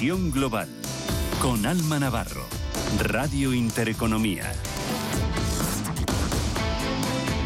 Visión Global con Alma Navarro, Radio Intereconomía.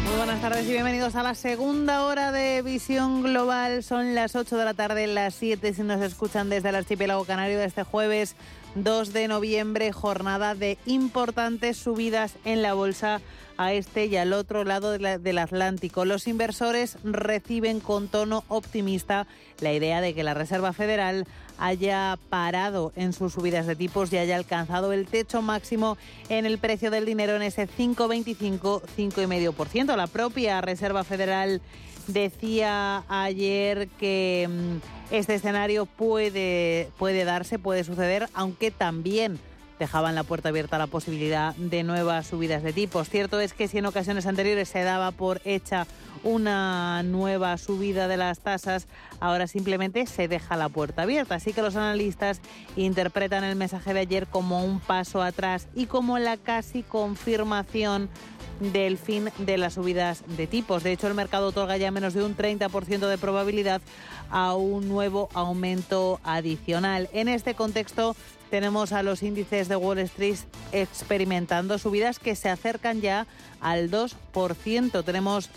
Muy buenas tardes y bienvenidos a la segunda hora de Visión Global. Son las 8 de la tarde, las 7 si nos escuchan desde el archipiélago canario de este jueves 2 de noviembre, jornada de importantes subidas en la bolsa a este y al otro lado del Atlántico. Los inversores reciben con tono optimista la idea de que la Reserva Federal haya parado en sus subidas de tipos y haya alcanzado el techo máximo en el precio del dinero en ese 5,25, 5,5%. La propia Reserva Federal decía ayer que mm, este escenario puede, puede darse, puede suceder, aunque también dejaban la puerta abierta a la posibilidad de nuevas subidas de tipos. Cierto es que si en ocasiones anteriores se daba por hecha una nueva subida de las tasas, ahora simplemente se deja la puerta abierta. Así que los analistas interpretan el mensaje de ayer como un paso atrás y como la casi confirmación del fin de las subidas de tipos. De hecho, el mercado otorga ya menos de un 30% de probabilidad a un nuevo aumento adicional. En este contexto, tenemos a los índices de Wall Street experimentando subidas que se acercan ya al 2%. Tenemos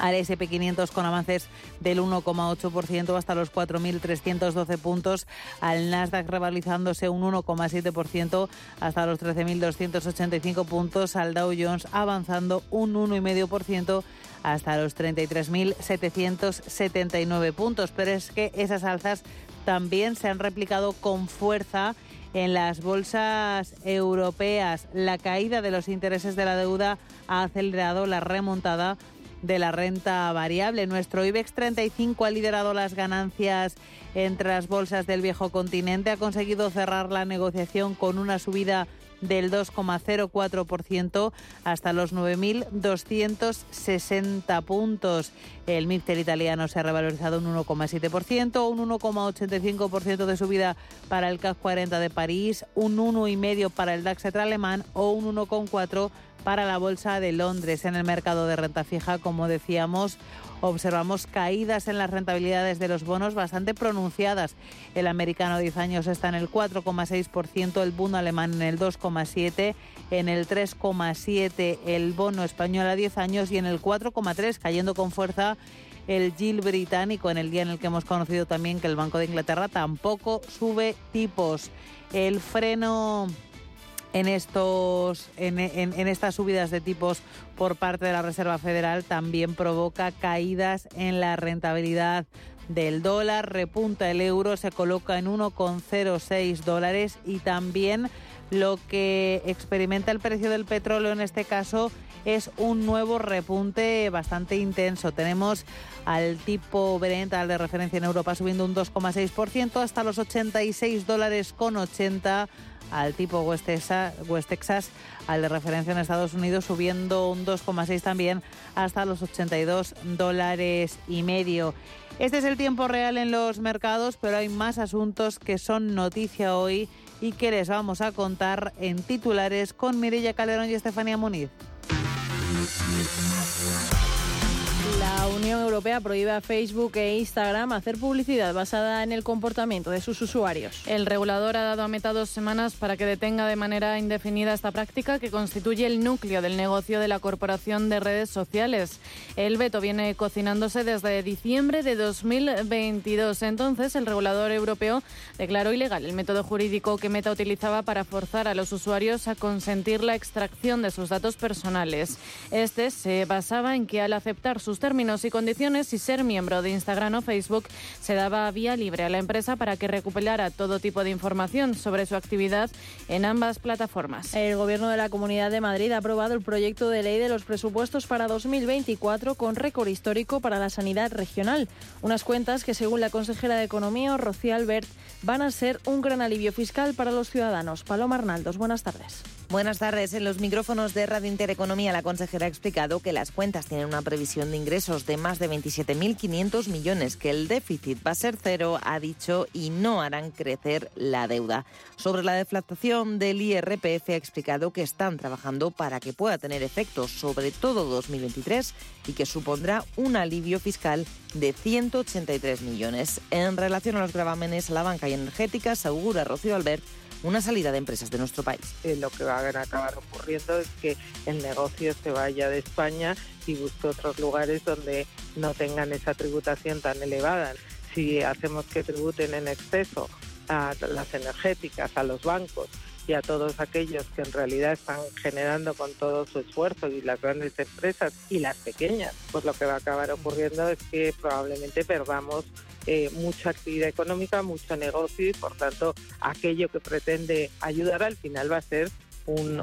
al SP500 con avances del 1,8% hasta los 4.312 puntos, al Nasdaq revalizándose un 1,7% hasta los 13.285 puntos, al Dow Jones avanzando un 1,5% hasta los 33.779 puntos. Pero es que esas alzas también se han replicado con fuerza en las bolsas europeas. La caída de los intereses de la deuda ha acelerado la remontada de la renta variable. Nuestro IBEX 35 ha liderado las ganancias entre las bolsas del viejo continente. Ha conseguido cerrar la negociación con una subida del 2,04% hasta los 9.260 puntos. El MIPTER italiano se ha revalorizado un 1,7%, un 1,85% de subida para el CAC 40 de París, un 1,5% para el DAX alemán o un 1,4% para la Bolsa de Londres. En el mercado de renta fija, como decíamos, observamos caídas en las rentabilidades de los bonos bastante pronunciadas. El americano 10 años está en el 4,6%, el bono alemán en el 2,7%, en el 3,7% el bono español a 10 años y en el 4,3% cayendo con fuerza el GIL británico en el día en el que hemos conocido también que el Banco de Inglaterra tampoco sube tipos. El freno en, estos, en, estas subidas de tipos por parte de la Reserva Federal también provoca caídas en la rentabilidad del dólar, repunta el euro, se coloca en 1,06 dólares y también lo que experimenta el precio del petróleo en este caso es un nuevo repunte bastante intenso. Tenemos al tipo Brent, al de referencia en Europa, subiendo un 2,6% hasta los 86 dólares con 80 al tipo West Texas, al de referencia en Estados Unidos, subiendo un 2,6 también hasta los 82 dólares y medio. Este es el tiempo real en los mercados, pero hay más asuntos que son noticia hoy y que les vamos a contar en titulares con Mirella Calderón y Estefanía Muniz. Unión Europea prohíbe a Facebook e Instagram hacer publicidad basada en el comportamiento de sus usuarios. El regulador ha dado a Meta dos semanas para que detenga de manera indefinida esta práctica que constituye el núcleo del negocio de la Corporación de Redes Sociales. El veto viene cocinándose desde diciembre de 2022. Entonces, el regulador europeo declaró ilegal el método jurídico que Meta utilizaba para forzar a los usuarios a consentir la extracción de sus datos personales. Este se basaba en que al aceptar sus términos y condiciones y ser miembro de Instagram o Facebook, se daba vía libre a la empresa para que recuperara todo tipo de información sobre su actividad en ambas plataformas. El Gobierno de la Comunidad de Madrid ha aprobado el proyecto de ley de los presupuestos para 2024 con récord histórico para la sanidad regional. Unas cuentas que, según la consejera de Economía, Rocío Albert, van a ser un gran alivio fiscal para los ciudadanos. Paloma Arnaldos, buenas tardes. Buenas tardes. En los micrófonos de Radio Intereconomía, la consejera ha explicado que las cuentas tienen una previsión de ingresos de más de 27.500 millones, que el déficit va a ser cero, ha dicho, y no harán crecer la deuda. Sobre la deflactación del IRPF, ha explicado que están trabajando para que pueda tener efectos sobre todo 2023 y que supondrá un alivio fiscal de 183 millones. En relación a los gravámenes a la banca y energética, asegura Rocío Albert una salida de empresas de nuestro país. Eh, lo que va a acabar ocurriendo es que el negocio se vaya de España y busque otros lugares donde no tengan esa tributación tan elevada. Si hacemos que tributen en exceso a las energéticas, a los bancos y a todos aquellos que en realidad están generando con todo su esfuerzo y las grandes empresas y las pequeñas, pues lo que va a acabar ocurriendo es que probablemente perdamos eh, mucha actividad económica, mucho negocio y por tanto aquello que pretende ayudar al final va a ser un,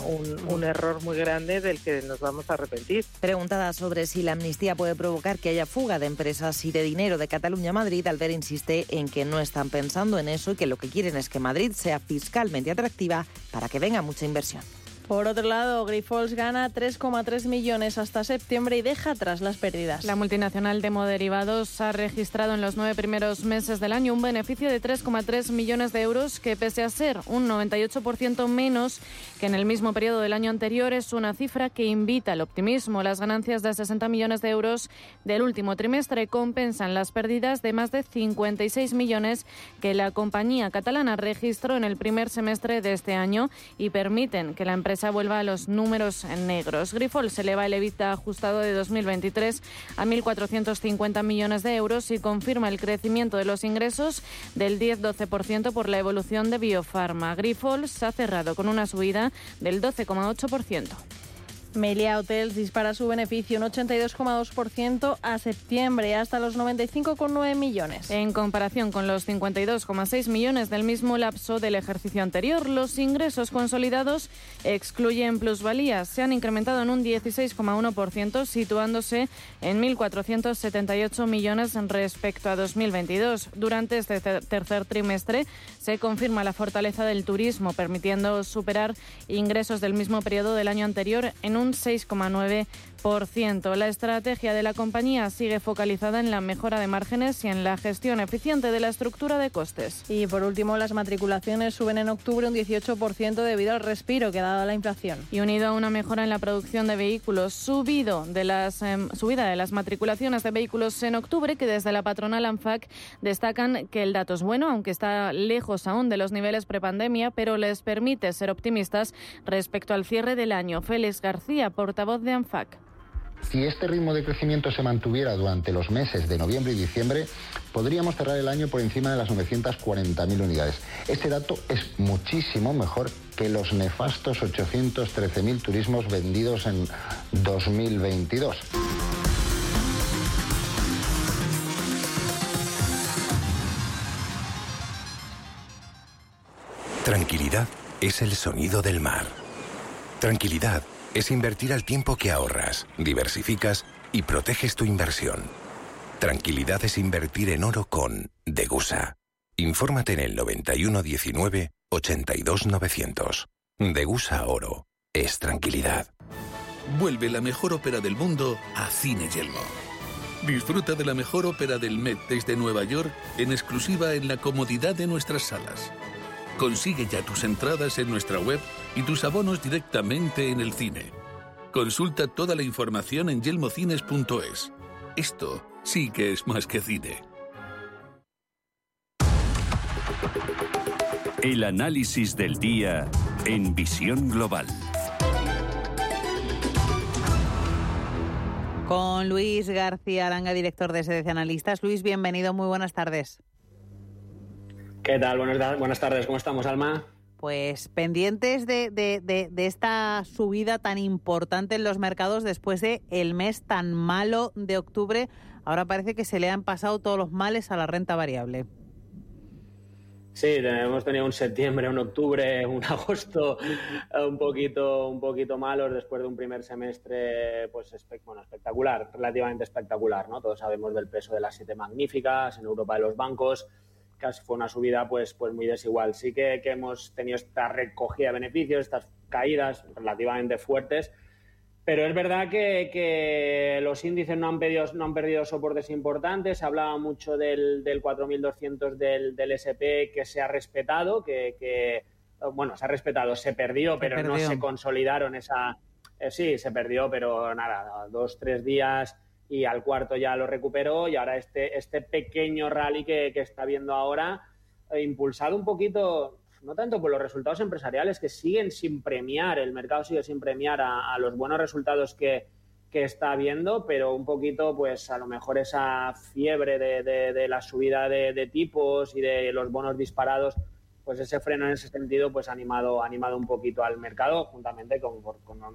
un, error muy grande del que nos vamos a arrepentir. Preguntada sobre si la amnistía puede provocar que haya fuga de empresas y de dinero de Cataluña a Madrid, Albert insiste en que no están pensando en eso y que lo que quieren es que Madrid sea fiscalmente atractiva para que venga mucha inversión. Por otro lado, Grifols gana 3,3 millones hasta septiembre y deja atrás las pérdidas. La multinacional de moderivados ha registrado en los nueve primeros meses del año un beneficio de 3,3 millones de euros que, pese a ser un 98% menos que en el mismo periodo del año anterior, es una cifra que invita al optimismo. Las ganancias de 60 millones de euros del último trimestre compensan las pérdidas de más de 56 millones que la compañía catalana registró en el primer semestre de este año y permiten que la empresa vuelva a los números negros. Grifol se eleva el EBITDA ajustado de 2023 a 1.450 millones de euros y confirma el crecimiento de los ingresos del 10-12% por la evolución de Biofarma. Grifols ha cerrado con una subida del 12,8%. Melia Hotels dispara su beneficio un 82,2% a septiembre hasta los 95,9 millones. En comparación con los 52,6 millones del mismo lapso del ejercicio anterior, los ingresos consolidados excluyen plusvalías. Se han incrementado en un 16,1%, situándose en 1.478 millones respecto a 2022. Durante este tercer trimestre se confirma la fortaleza del turismo, permitiendo superar ingresos del mismo periodo del año anterior en un un 6,9 la estrategia de la compañía sigue focalizada en la mejora de márgenes y en la gestión eficiente de la estructura de costes. Y por último, las matriculaciones suben en octubre un 18% debido al respiro que ha dado la inflación. Y unido a una mejora en la producción de vehículos, subido de las, em, subida de las matriculaciones de vehículos en octubre, que desde la patronal ANFAC destacan que el dato es bueno, aunque está lejos aún de los niveles prepandemia, pero les permite ser optimistas respecto al cierre del año. Félix García, portavoz de ANFAC. Si este ritmo de crecimiento se mantuviera durante los meses de noviembre y diciembre, podríamos cerrar el año por encima de las 940.000 unidades. Este dato es muchísimo mejor que los nefastos 813.000 turismos vendidos en 2022. Tranquilidad es el sonido del mar. Tranquilidad es invertir al tiempo que ahorras, diversificas y proteges tu inversión. Tranquilidad es invertir en oro con Degusa. Infórmate en el 9119 82900. Degusa Oro es tranquilidad. Vuelve la mejor ópera del mundo a Cine Yelmo. Disfruta de la mejor ópera del Met desde Nueva York en exclusiva en la comodidad de nuestras salas. Consigue ya tus entradas en nuestra web y tus abonos directamente en el cine. Consulta toda la información en yelmocines.es. Esto sí que es más que cine. El análisis del día en visión global. Con Luis García Aranga, director de Sede Analistas. Luis, bienvenido, muy buenas tardes. ¿Qué tal? Buenas, tardes, ¿cómo estamos, Alma? Pues pendientes de, de, esta subida tan importante en los mercados después de el mes tan malo de octubre. Ahora parece que se le han pasado todos los males a la renta variable. Sí, hemos tenido un septiembre, un octubre, un agosto eh, un poquito, un poquito malos después de un primer semestre pues espectacular, relativamente espectacular. ¿no? Todos sabemos del peso de las siete magníficas en Europa de los bancos casi fue una subida pues, pues muy desigual. Sí que, que hemos tenido esta recogida de beneficios, estas caídas relativamente fuertes, pero es verdad que, los índices no han, perdido, no han perdido soportes importantes. Se hablaba mucho del, del 4.200 del, del, SP que se ha respetado, que, bueno, se ha respetado, se perdió, pero no se consolidaron esa... Eh, sí, se perdió, pero nada, dos, tres días y al cuarto ya lo recuperó y ahora este, este pequeño rally que, que está viendo ahora, eh, impulsado un poquito no tanto por los resultados empresariales que siguen sin premiar, el mercado sigue sin premiar a, los buenos resultados que, está habiendo, pero un poquito, pues a lo mejor esa fiebre de, la subida de, tipos y de los bonos disparados, pues ese freno en ese sentido, pues ha animado, animado un poquito al mercado, juntamente con,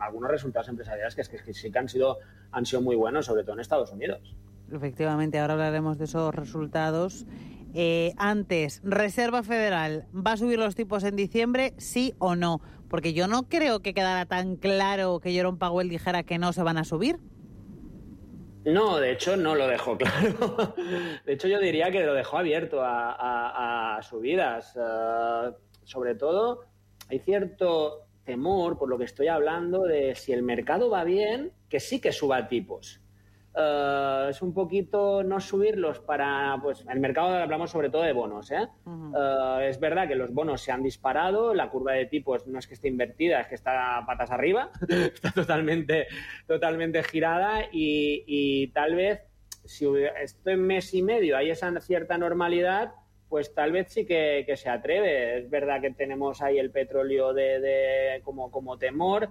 algunos resultados empresariales que, que, sí que han sido, han sido muy buenos, sobre todo en Estados Unidos. Efectivamente, ahora hablaremos de esos resultados eh, antes, Reserva Federal, ¿va a subir los tipos en diciembre, sí o no? Porque yo no creo que quedara tan claro que Jerome Powell dijera que no se van a subir. No, de hecho no lo dejó claro. De hecho yo diría que lo dejó abierto a, subidas. Eh, sobre todo hay cierto temor, por lo que estoy hablando, de si el mercado va bien, que sí que suba tipos. Eh, es un poquito no subirlos para, pues, el mercado hablamos sobre todo de bonos, ¿eh? Eh, es verdad que los bonos se han disparado, la curva de tipos no es que esté invertida, es que está patas arriba, está totalmente, totalmente girada y, tal vez si esto en mes y medio hay esa cierta normalidad, pues tal vez sí que, se atreve. Es verdad que tenemos ahí el petróleo de, como, como temor,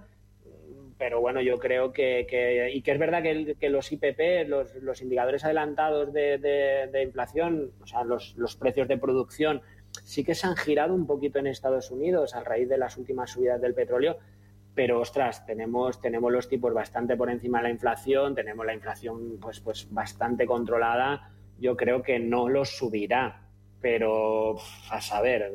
pero bueno, yo creo que, y que es verdad que, los IPP, los, indicadores adelantados de, inflación, o sea, los, precios de producción, sí que se han girado un poquito en Estados Unidos a raíz de las últimas subidas del petróleo, pero ostras, tenemos, tenemos los tipos bastante por encima de la inflación, tenemos la inflación pues, pues bastante controlada, yo creo que no los subirá pero a saber,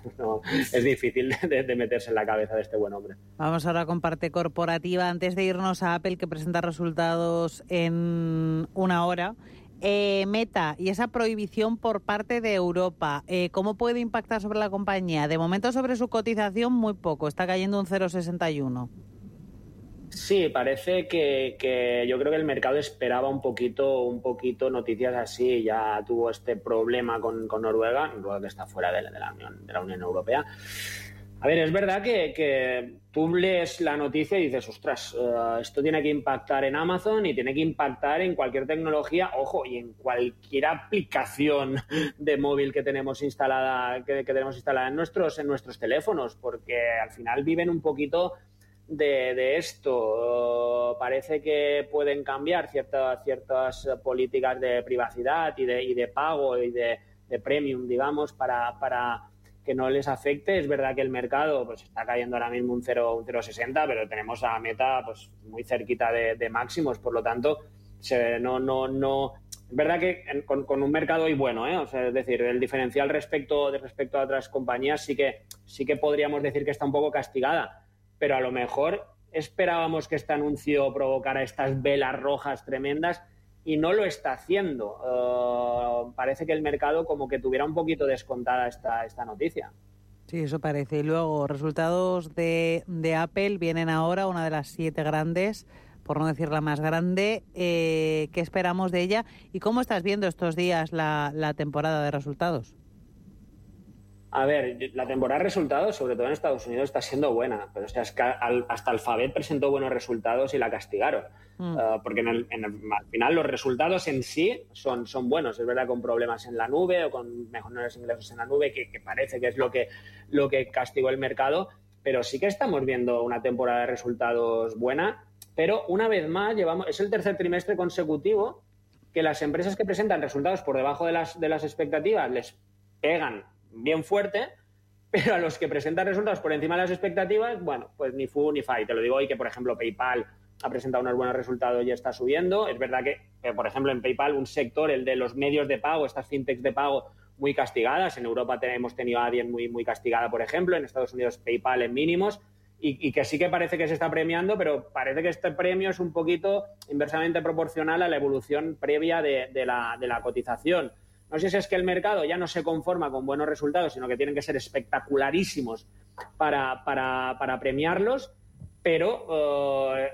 es difícil de, meterse en la cabeza de este buen hombre. Vamos ahora con parte corporativa. Antes de irnos a Apple, que presenta resultados en una hora. Eh, Meta y esa prohibición por parte de Europa, eh, ¿cómo puede impactar sobre la compañía? De momento sobre su cotización muy poco, está cayendo un 0,61. Sí, parece que, yo creo que el mercado esperaba un poquito, un poquito noticias así. Ya tuvo este problema con, Noruega, Noruega que está fuera de la, Unión, Europea. A ver, es verdad que, tú lees la noticia y dices, ostras, eh, esto tiene que impactar en Amazon y tiene que impactar en cualquier tecnología, ojo, y en cualquier aplicación de móvil que tenemos instalada, que, que tenemos instalada en nuestros, en nuestros teléfonos, porque al final viven un poquito de, esto. parece que pueden cambiar ciertas, ciertas políticas de privacidad y de, y de pago y de, premium, digamos, para, para, que no les afecte. Es verdad que el mercado pues, está cayendo ahora mismo un 0,60, pero tenemos a meta pues, muy cerquita de, máximos, por lo tanto, no, no, no. Es verdad que con, un mercado hoy bueno, ¿eh? es decir, el diferencial respecto, de respecto a otras compañías sí que, sí que podríamos decir que está un poco castigada pero a lo mejor esperábamos que este anuncio provocara estas velas rojas tremendas y no lo está haciendo. Eh, parece que el mercado como que tuviera un poquito descontada esta, esta noticia. Sí, eso parece. Y luego, resultados de, Apple vienen ahora, una de las siete grandes, por no decir la más grande. Eh, ¿Qué esperamos de ella? ¿Y cómo estás viendo estos días la, la temporada de resultados? A ver, la temporada de resultados, sobre todo en Estados Unidos, está siendo buena. Pero o sea, es que hasta Alphabet presentó buenos resultados y la castigaron. Mm. Ah, porque en el, al final los resultados en sí son, son buenos. Es verdad, con problemas en la nube o con mejores ingresos en la nube, que, parece que es lo que, lo que castigó el mercado. Pero sí que estamos viendo una temporada de resultados buena. Pero una vez más, llevamos, es el tercer trimestre consecutivo que las empresas que presentan resultados por debajo de las, de las expectativas les pegan bien fuerte, pero a los que presentan resultados por encima de las expectativas, bueno, pues ni fu ni fa. te lo digo hoy que, por ejemplo, PayPal ha presentado unos buenos resultados y está subiendo. Es verdad que, por ejemplo, en PayPal un sector, el de los medios de pago, estas fintechs de pago muy castigadas. En Europa hemos tenido a alguien muy, muy castigada, por ejemplo. En Estados Unidos PayPal en mínimos. Y, que sí que parece que se está premiando, pero parece que este premio es un poquito inversamente proporcional a la evolución previa de, la, de la cotización. No sé si es que el mercado ya no se conforma con buenos resultados, sino que tienen que ser espectacularísimos para, para, premiarlos, pero eh,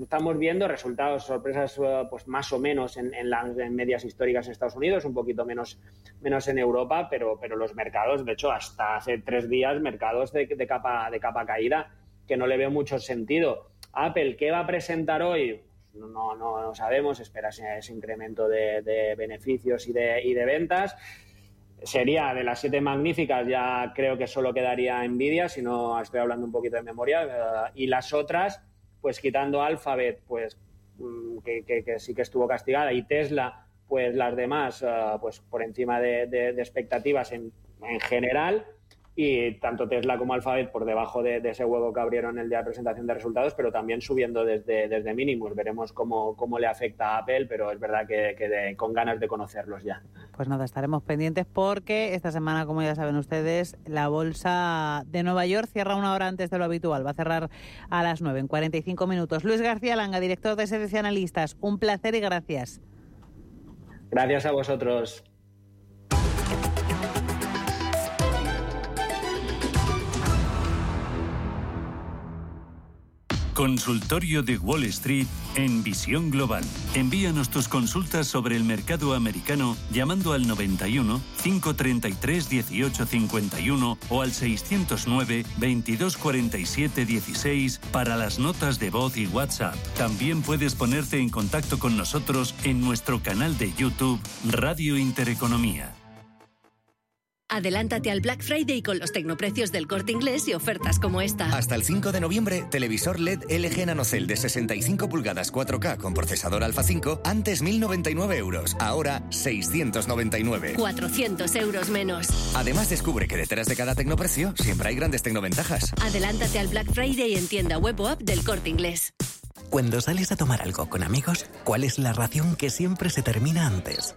estamos viendo resultados, sorpresas eh, pues más o menos en, las medias históricas en Estados Unidos, un poquito menos, menos en Europa, pero, pero los mercados, de hecho, hasta hace tres días, mercados de, capa, de capa caída, que no le veo mucho sentido. Apple, ¿qué va a presentar hoy? No, no, sabemos, espera ese, incremento de, beneficios y de, y de ventas. Sería de las siete magníficas, ya creo que solo quedaría Nvidia, si no estoy hablando un poquito de memoria, eh, y las otras, pues quitando Alphabet, pues mm, que, sí que estuvo castigada, y Tesla, pues las demás, eh, pues por encima de, expectativas en, en general y tanto Tesla como Alphabet por debajo de, ese huevo que abrieron el día de presentación de resultados, pero también subiendo desde, desde mínimos. Veremos cómo, cómo le afecta a Apple, pero es verdad que, con ganas de conocerlos ya. Pues nada, estaremos pendientes porque esta semana, como ya saben ustedes, la bolsa de Nueva York cierra una hora antes de lo habitual. Va a cerrar a las 9 en 45 minutos. Luis García Langa, director de Sedes Analistas, un placer y gracias. Gracias a vosotros. Consultorio de Wall Street en Visión Global. Envíanos tus consultas sobre el mercado americano llamando al 91 533 1851 o al 609 2247 16 para las notas de voz y WhatsApp. También puedes ponerte en contacto con nosotros en nuestro canal de YouTube Radio Intereconomía. Adelántate al Black Friday con los tecnoprecios del corte inglés y ofertas como esta. Hasta el 5 de noviembre, televisor LED LG NanoCell de 65 pulgadas 4K con procesador Alpha 5, antes 1.099 euros, ahora 699. 400 euros menos. Además, descubre que detrás de cada tecnoprecio siempre hay grandes tecnoventajas. Adelántate al Black Friday en tienda web o app del corte inglés. Cuando sales a tomar algo con amigos, ¿cuál es la ración que siempre se termina antes?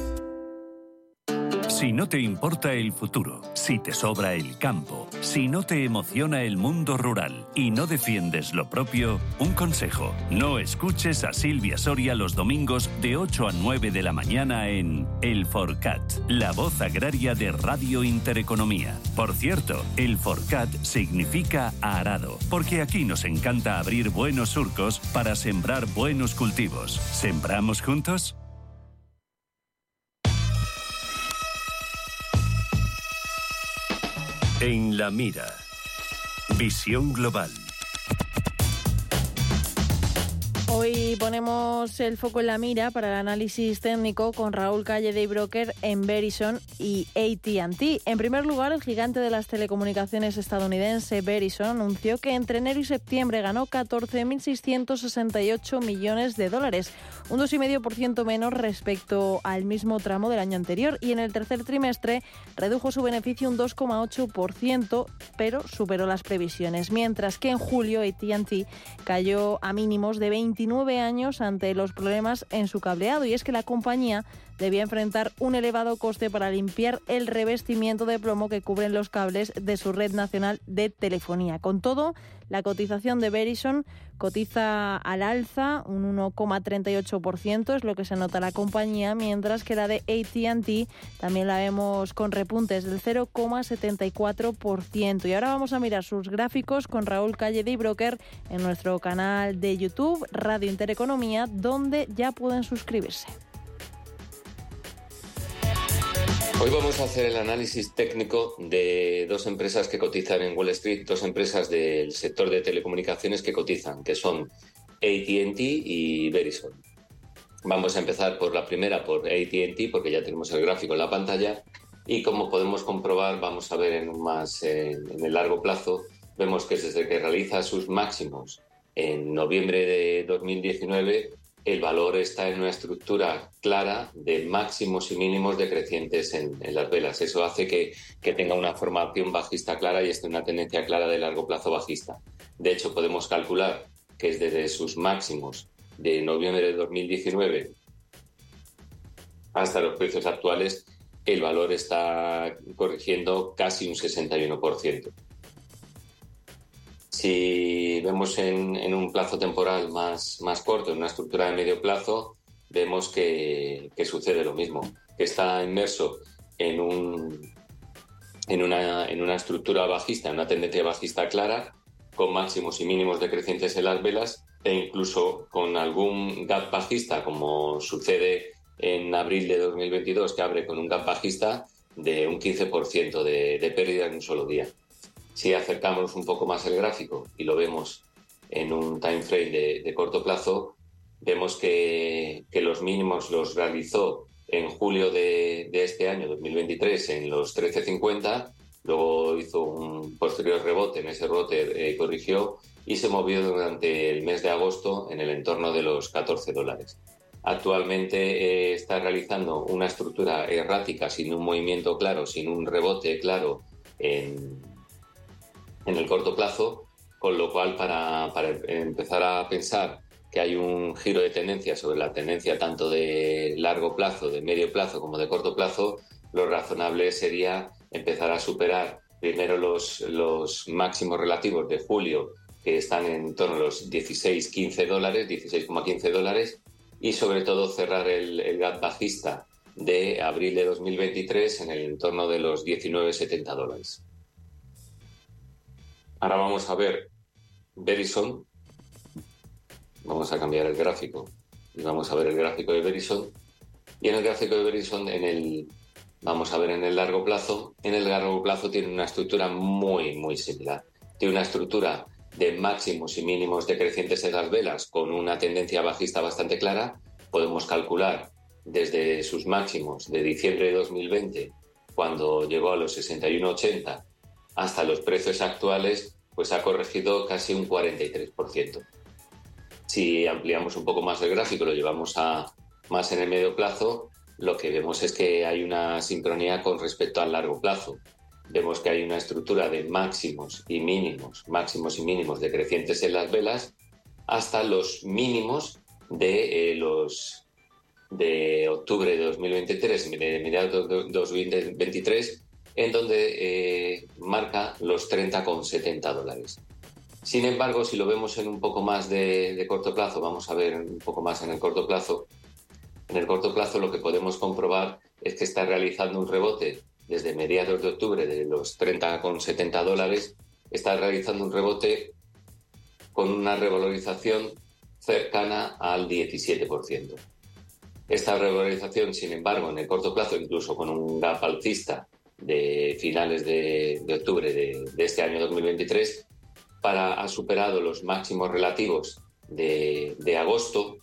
Si no te importa el futuro, si te sobra el campo, si no te emociona el mundo rural y no defiendes lo propio, un consejo, no escuches a Silvia Soria los domingos de 8 a 9 de la mañana en El Forcat, la voz agraria de Radio Intereconomía. Por cierto, el Forcat significa arado, porque aquí nos encanta abrir buenos surcos para sembrar buenos cultivos. ¿Sembramos juntos? En la mira. Visión global. Hoy ponemos el foco en la mira para el análisis técnico con Raúl Calle de Broker en Verizon y AT&T. En primer lugar, el gigante de las telecomunicaciones estadounidense Verizon anunció que entre enero y septiembre ganó 14.668 millones de dólares, un 2,5% menos respecto al mismo tramo del año anterior y en el tercer trimestre redujo su beneficio un 2,8%, pero superó las previsiones, mientras que en julio AT&T cayó a mínimos de 20 años ante los problemas en su cableado y es que la compañía debía enfrentar un elevado coste para limpiar el revestimiento de plomo que cubren los cables de su red nacional de telefonía. Con todo, la cotización de Verizon cotiza al alza un 1,38%, es lo que se nota la compañía, mientras que la de ATT también la vemos con repuntes del 0,74%. Y ahora vamos a mirar sus gráficos con Raúl Calle de Broker en nuestro canal de YouTube, Radio Intereconomía, donde ya pueden suscribirse. Hoy vamos a hacer el análisis técnico de dos empresas que cotizan en Wall Street, dos empresas del sector de telecomunicaciones que cotizan, que son ATT y Verizon. Vamos a empezar por la primera, por ATT, porque ya tenemos el gráfico en la pantalla. Y como podemos comprobar, vamos a ver en, más, en el largo plazo, vemos que desde que realiza sus máximos en noviembre de 2019 el valor está en una estructura clara de máximos y mínimos decrecientes en, las velas. Eso hace que, tenga una formación bajista clara y esté una tendencia clara de largo plazo bajista. De hecho, podemos calcular que es desde sus máximos de noviembre de 2019 hasta los precios actuales, el valor está corrigiendo casi un 61%. Si vemos en, un plazo temporal más, más corto, en una estructura de medio plazo, vemos que, sucede lo mismo, que está inmerso en, un, en, una, en una estructura bajista, en una tendencia bajista clara, con máximos y mínimos decrecientes en las velas e incluso con algún gap bajista, como sucede en abril de 2022, que abre con un gap bajista de un 15% de, de pérdida en un solo día. Si acercamos un poco más el gráfico y lo vemos en un time frame de, corto plazo, vemos que, los mínimos los realizó en julio de, este año, 2023, en los 13.50, luego hizo un posterior rebote, en ese rebote eh, corrigió y se movió durante el mes de agosto en el entorno de los 14 dólares. Actualmente eh, está realizando una estructura errática, sin un movimiento claro, sin un rebote claro en, en el corto plazo, con lo cual para, empezar a pensar que hay un giro de tendencia sobre la tendencia tanto de largo plazo, de medio plazo como de corto plazo, lo razonable sería empezar a superar primero los, máximos relativos de julio, que están en torno a los 16-15 dólares, 16,15 dólares, y sobre todo cerrar el, el gap bajista de abril de 2023 en el entorno de los 19,70 dólares. Ahora vamos a ver Verizon. Vamos a cambiar el gráfico y vamos a ver el gráfico de Verizon. Y en el gráfico de Verizon, en el, vamos a ver en el largo plazo, en el largo plazo tiene una estructura muy, muy similar. Tiene una estructura de máximos y mínimos decrecientes en las velas con una tendencia bajista bastante clara. Podemos calcular desde sus máximos de diciembre de 2020, cuando llegó a los 61,80 hasta los precios actuales, pues ha corregido casi un 43%. Si ampliamos un poco más el gráfico, lo llevamos a más en el medio plazo, lo que vemos es que hay una sincronía con respecto al largo plazo. Vemos que hay una estructura de máximos y mínimos, máximos y mínimos decrecientes en las velas, hasta los mínimos de eh, los de octubre de 2023, de mediados de 2023, en donde eh, marca los 30,70 dólares. Sin embargo, si lo vemos en un poco más de, corto plazo, vamos a ver un poco más en el corto plazo, en el corto plazo lo que podemos comprobar es que está realizando un rebote desde mediados de octubre de los 30,70 dólares, está realizando un rebote con una revalorización cercana al 17%. Esta revalorización, sin embargo, en el corto plazo, incluso con un gap alcista de finales de, octubre de, este año 2023 para ha superado los máximos relativos de, de agosto,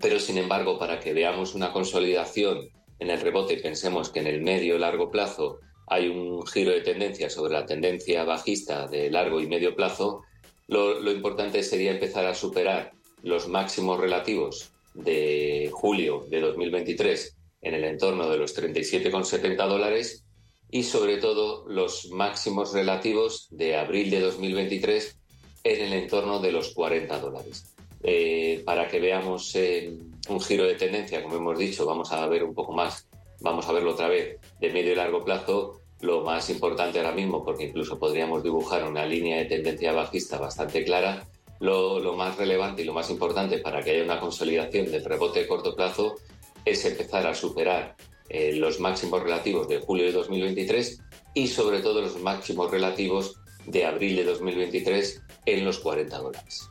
pero sin embargo para que veamos una consolidación en el rebote y pensemos que en el medio largo plazo hay un giro de tendencia sobre la tendencia bajista de largo y medio plazo, lo, lo importante sería empezar a superar los máximos relativos de julio de 2023 en el entorno de los 37,70 dólares y sobre todo los máximos relativos de abril de 2023 en el entorno de los 40 dólares. Eh, para que veamos eh, un giro de tendencia, como hemos dicho, vamos a ver un poco más, vamos a verlo otra vez, de medio y largo plazo, lo más importante ahora mismo, porque incluso podríamos dibujar una línea de tendencia bajista bastante clara, lo, lo más relevante y lo más importante para que haya una consolidación del rebote de corto plazo es empezar a superar eh, los máximos relativos de julio de 2023 y sobre todo los máximos relativos de abril de 2023 en los 40 dólares.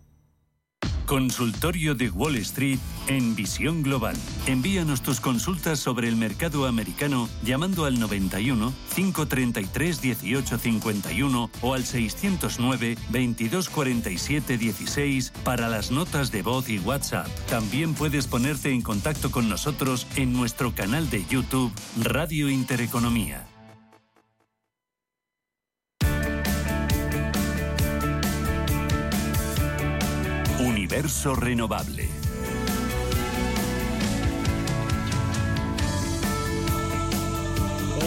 Consultorio de Wall Street en Visión Global. Envíanos tus consultas sobre el mercado americano llamando al 91 533 1851 o al 609 2247 16 para las notas de voz y WhatsApp. También puedes ponerte en contacto con nosotros en nuestro canal de YouTube Radio Intereconomía. Universo Renovable.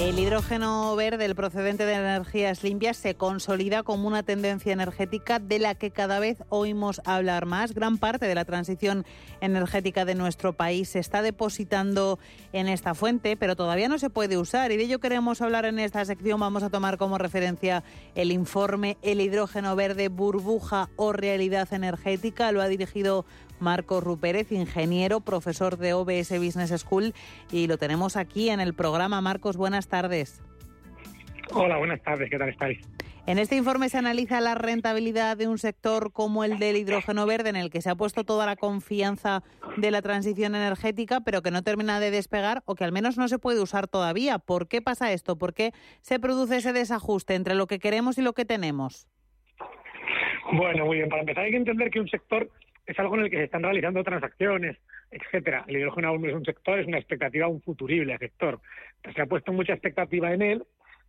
El hidrógeno verde, el procedente de energías limpias, se consolida como una tendencia energética de la que cada vez oímos hablar más. Gran parte de la transición energética de nuestro país se está depositando en esta fuente, pero todavía no se puede usar. Y de ello queremos hablar en esta sección. Vamos a tomar como referencia el informe El hidrógeno verde, burbuja o realidad energética. Lo ha dirigido Marcos Rupérez, ingeniero, profesor de OBS Business School, y lo tenemos aquí en el programa. Marcos, buenas tardes. Hola, buenas tardes, ¿qué tal estáis? En este informe se analiza la rentabilidad de un sector como el del hidrógeno verde, en el que se ha puesto toda la confianza de la transición energética, pero que no termina de despegar o que al menos no se puede usar todavía. ¿Por qué pasa esto? ¿Por qué se produce ese desajuste entre lo que queremos y lo que tenemos? Bueno, muy bien. Para empezar hay que entender que un sector es algo en el que se están realizando transacciones, etcétera. El hidrógeno aún es un sector, es una expectativa, un futurible sector. se ha puesto mucha expectativa en él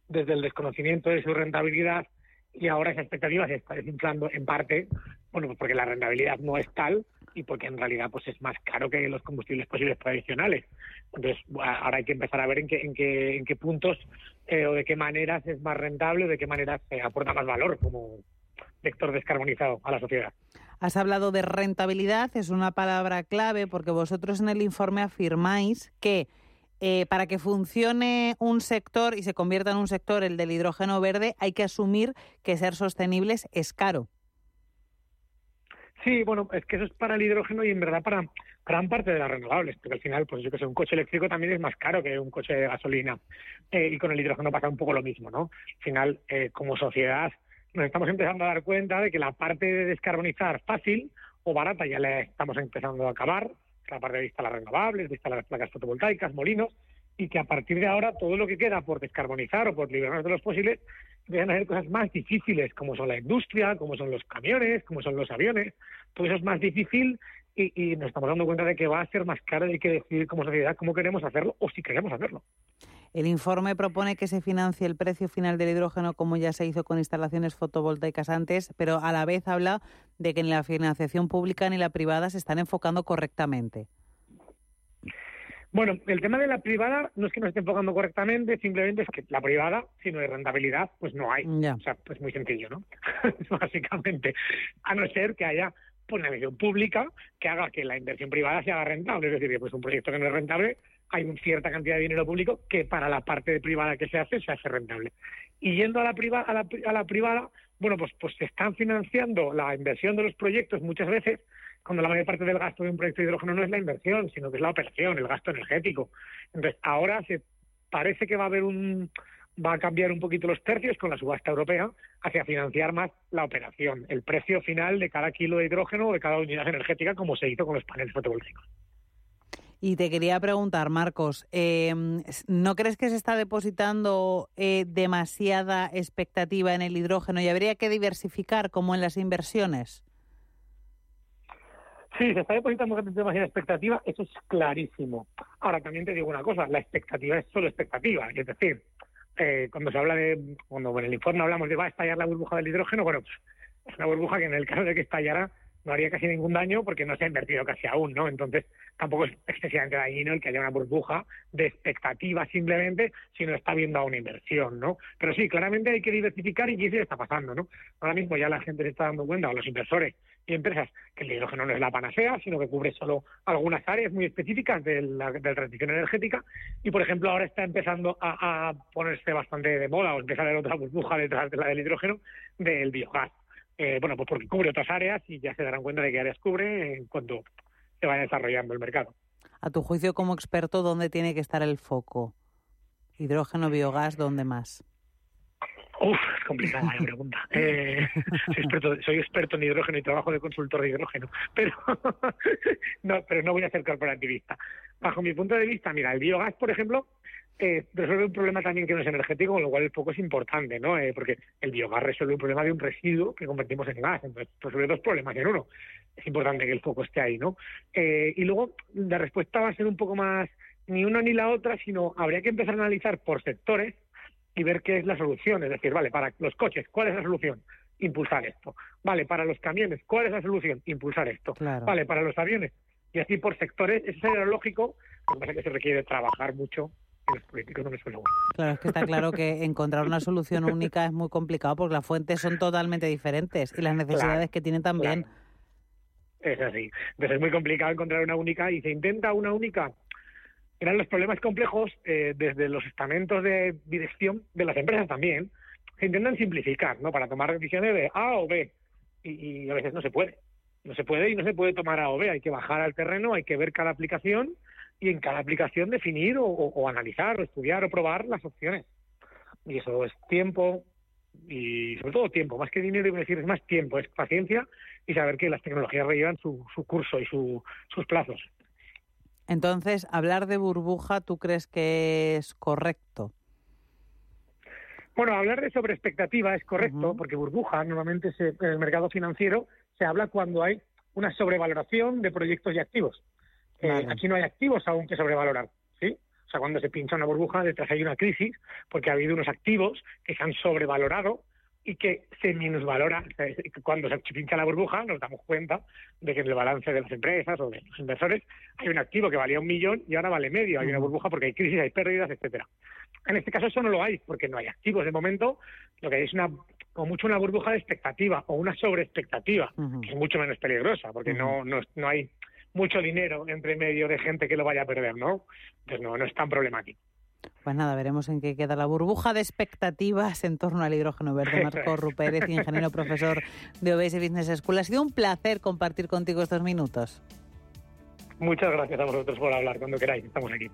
desde el desconocimiento de su rentabilidad y ahora esa expectativa se está desinflando en parte, bueno, pues porque la rentabilidad no es tal y porque en realidad pues es más caro que los combustibles posibles tradicionales. Entonces, ahora hay que empezar a ver en qué, en qué, en qué puntos eh, o de qué maneras es más rentable o de qué maneras se aporta más valor como vector descarbonizado a la sociedad. Has hablado de rentabilidad, es una palabra clave porque vosotros en el informe afirmáis que eh, para que funcione un sector y se convierta en un sector, el del hidrógeno verde, hay que asumir que ser sostenibles es caro. Sí, bueno, es que eso es para el hidrógeno y en verdad para gran parte de las renovables, porque al final, pues yo que sé, un coche eléctrico también es más caro que un coche de gasolina. Eh, y con el hidrógeno pasa un poco lo mismo, ¿no? Al final, eh, como sociedad, nos estamos empezando a dar cuenta de que la parte de descarbonizar fácil o barata ya la estamos empezando a acabar, la parte de instalar renovables, de instalar placas fotovoltaicas, molinos, y que a partir de ahora todo lo que queda por descarbonizar o por liberarnos de los fósiles van a ser cosas más difíciles, como son la industria, como son los camiones, como son los aviones. Todo eso es más difícil y, y nos estamos dando cuenta de que va a ser más caro y hay que decidir como sociedad cómo queremos hacerlo o si queremos hacerlo. El informe propone que se financie el precio final del hidrógeno como ya se hizo con instalaciones fotovoltaicas antes, pero a la vez habla de que ni la financiación pública ni la privada se están enfocando correctamente. Bueno, el tema de la privada no es que no esté enfocando correctamente, simplemente es que la privada, si no hay rentabilidad, pues no hay. O sea, pues muy sencillo, ¿no? Básicamente, a no ser que haya pues, una inversión pública que haga que la inversión privada se haga rentable. Es decir, pues un proyecto que no es rentable hay una cierta cantidad de dinero público que para la parte privada que se hace se hace rentable. Y yendo a la, privada, a la, privada, bueno, pues, pues se están financiando la inversión de los proyectos muchas veces cuando la mayor parte del gasto de un proyecto de hidrógeno no es la inversión, sino que es la operación, el gasto energético. Entonces, ahora se parece que va a haber un va a cambiar un poquito los tercios con la subasta europea hacia financiar más la operación, el precio final de cada kilo de hidrógeno o de cada unidad energética, como se hizo con los paneles fotovoltaicos. Y te quería preguntar, Marcos, em, ¿no crees que se está depositando eh, demasiada expectativa en el hidrógeno y habría que diversificar como en las inversiones? Sí, se está depositando demasiada expectativa, eso es clarísimo. Ahora, también te digo una cosa, la expectativa es solo expectativa, es decir, eh, cuando se habla de, cuando en el informe hablamos de va a estallar la burbuja del hidrógeno, bueno, pues, es una burbuja que en el caso de que estallara no haría casi ningún daño porque no se ha invertido casi aún, ¿no? Entonces tampoco es excesivamente dañino el que haya una burbuja de expectativa simplemente si no está viendo a una inversión, ¿no? Pero sí, claramente hay que diversificar y eso está pasando, ¿no? Ahora mismo ya la gente se está dando cuenta, o los inversores y empresas, que el hidrógeno no es la panacea, sino que cubre solo algunas áreas muy específicas de la, de la transición energética y, por ejemplo, ahora está empezando a, ponerse bastante de moda o empieza a haber otra burbuja detrás de la del hidrógeno del biogás. Eh, bueno, pues porque cubre otras áreas y ya se darán cuenta de qué áreas cubre en cuanto se vaya desarrollando el mercado. A tu juicio, como experto, ¿dónde tiene que estar el foco? ¿Hidrógeno, biogás, dónde más? Uf, es complicada la pregunta. Eh, soy, experto, soy, experto, en hidrógeno y trabajo de consultor de hidrógeno, pero no, pero no voy a ser corporativista. Bajo mi punto de vista, mira, el biogás, por ejemplo, eh, resuelve un problema también que no es energético, con lo cual el foco es importante, ¿no? Eh, porque el biogás resuelve un problema de un residuo que convertimos en gas, entonces resuelve dos problemas en uno. Es importante que el foco esté ahí, ¿no? Eh, y luego la respuesta va a ser un poco más ni una ni la otra, sino habría que empezar a analizar por sectores y ver qué es la solución. Es decir, vale, para los coches, ¿cuál es la solución? Impulsar esto. Vale, para los camiones, ¿cuál es la solución? Impulsar esto. Vale, para los aviones. Y así por sectores, eso sería lo lógico, lo que pasa es que se requiere trabajar mucho y los políticos no me suelen Claro, es que está claro que encontrar una solución única es muy complicado porque las fuentes son totalmente diferentes y las necesidades que tienen también. Es así. Entonces es muy complicado encontrar una única y se intenta una única eran los problemas complejos eh, desde los estamentos de dirección de las empresas también. Se intentan simplificar, ¿no? Para tomar decisiones de A o B. Y, a veces no se puede. No se puede y no se puede tomar A o B. Hay que bajar al terreno, hay que ver cada aplicación y en cada aplicación definir o, analizar o estudiar o probar las opciones. Y eso es tiempo y sobre todo tiempo, más que dinero, y decir, es más tiempo, es paciencia y saber que las tecnologías llevan su, su curso y su, sus plazos. Entonces, hablar de burbuja, ¿tú crees que es correcto? Bueno, hablar de sobreexpectativa es correcto, porque burbuja normalmente en el mercado financiero se habla cuando hay una sobrevaloración de proyectos y activos. Eh, aquí no hay activos aún que sobrevalorar, ¿sí? O sea, cuando se pincha una burbuja, detrás hay una crisis, porque ha habido unos activos que se han sobrevalorado y que se minusvalora. Cuando se pincha la burbuja nos damos cuenta de que en el balance de las empresas o de los inversores hay un activo que valía un millón y ahora vale medio. Hay una burbuja porque hay crisis, hay pérdidas, etcétera. En este caso eso no lo hay porque no hay activos. De momento lo que hay es una como mucho una burbuja de expectativa o una sobreexpectativa, que es mucho menos peligrosa porque no, no, no hay mucho dinero entre medio de gente que lo vaya a perder, ¿no? Entonces no, no es tan problemático. Pues nada, veremos en qué queda la burbuja de expectativas en torno al hidrógeno verde. Marco Rupérez, ingeniero profesor de OBS Business School. Ha sido un placer compartir contigo estos minutos. Muchas gracias a vosotros por hablar cuando queráis. Estamos aquí.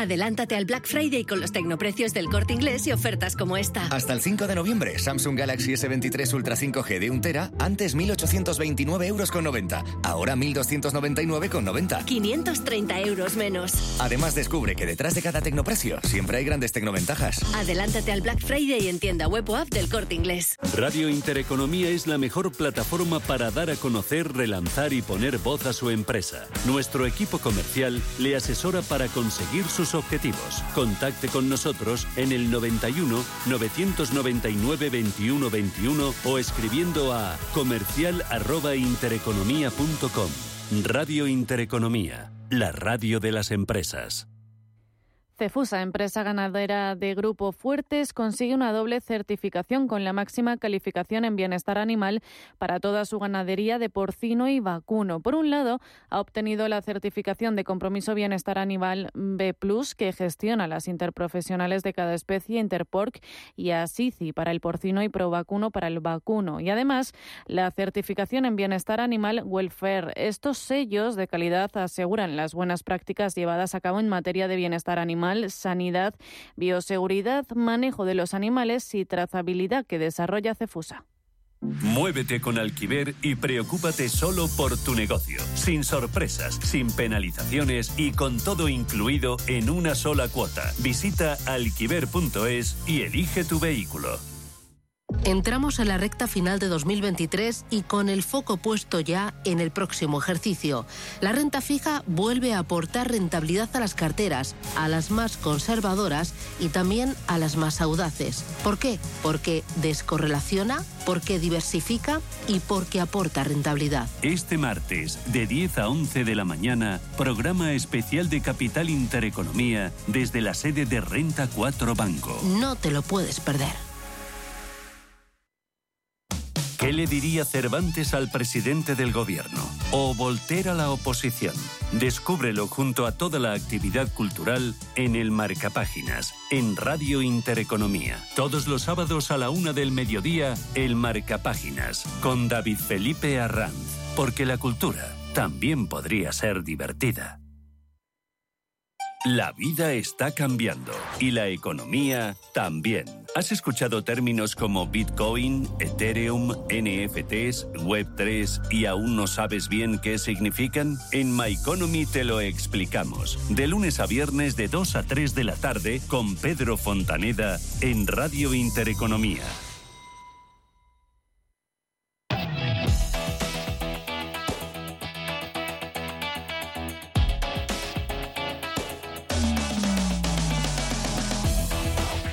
Adelántate al Black Friday con los tecnoprecios del corte inglés y ofertas como esta. Hasta el 5 de noviembre, Samsung Galaxy S23 Ultra 5G de 1 tera, antes 1.829 euros con 90, ahora 1.299 con 90. 530 euros menos. Además, descubre que detrás de cada tecnoprecio siempre hay grandes tecnoventajas. Adelántate al Black Friday en tienda web o app del corte inglés. Radio Intereconomía es la mejor plataforma para dar a conocer, relanzar y poner voz a su empresa. Nuestro equipo comercial le asesora para conseguir su objetivos. Contacte con nosotros en el 91 999 21 21 o escribiendo a comercial@intereconomía.com. Radio Intereconomía, la radio de las empresas. Cefusa, empresa ganadera de Grupo Fuertes, consigue una doble certificación con la máxima calificación en bienestar animal para toda su ganadería de porcino y vacuno. Por un lado, ha obtenido la certificación de compromiso bienestar animal B+, que gestiona las interprofesionales de cada especie Interporc y ASICI para el porcino y Provacuno para el vacuno. Y además, la certificación en bienestar animal Welfare. Estos sellos de calidad aseguran las buenas prácticas llevadas a cabo en materia de bienestar animal sanidad, bioseguridad, manejo de los animales y trazabilidad que desarrolla Cefusa. Muévete con Alquiver y preocúpate solo por tu negocio, sin sorpresas, sin penalizaciones y con todo incluido en una sola cuota. Visita alquiver.es y elige tu vehículo. Entramos en la recta final de 2023 y con el foco puesto ya en el próximo ejercicio. La renta fija vuelve a aportar rentabilidad a las carteras, a las más conservadoras y también a las más audaces. ¿Por qué? Porque descorrelaciona, porque diversifica y porque aporta rentabilidad. Este martes, de 10 a 11 de la mañana, programa especial de Capital Intereconomía desde la sede de Renta 4 Banco. No te lo puedes perder. ¿Qué le diría Cervantes al presidente del gobierno? ¿O Voltaire a la oposición? Descúbrelo junto a toda la actividad cultural en el Marcapáginas, en Radio Intereconomía. Todos los sábados a la una del mediodía, el Marcapáginas, con David Felipe Arranz. Porque la cultura también podría ser divertida. La vida está cambiando y la economía también. ¿Has escuchado términos como Bitcoin, Ethereum, NFTs, Web3 y aún no sabes bien qué significan? En My Economy te lo explicamos. De lunes a viernes de 2 a 3 de la tarde con Pedro Fontaneda en Radio Intereconomía.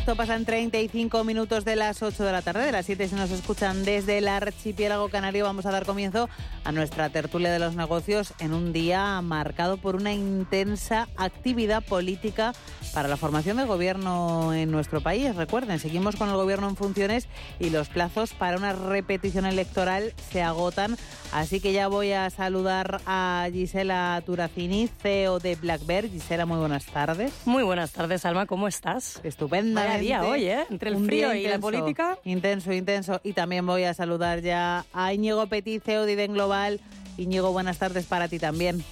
Directo pasan 35 minutos de las 8 de la tarde, de las 7 si nos escuchan desde el archipiélago canario. Vamos a dar comienzo a nuestra tertulia de los negocios en un día marcado por una intensa actividad política para la formación del gobierno en nuestro país. Recuerden, seguimos con el gobierno en funciones y los plazos para una repetición electoral se agotan. Así que ya voy a saludar a Gisela Turacini, CEO de Black Bear. Gisela, muy buenas tardes. Muy buenas tardes, Alma, ¿cómo estás? Estupenda. Día hoy, ¿eh? Entre el frío y la política. Intenso, intenso. Y también voy a saludar ya a Íñigo Petit, CEO de Iden Global. Íñigo, buenas tardes para ti también.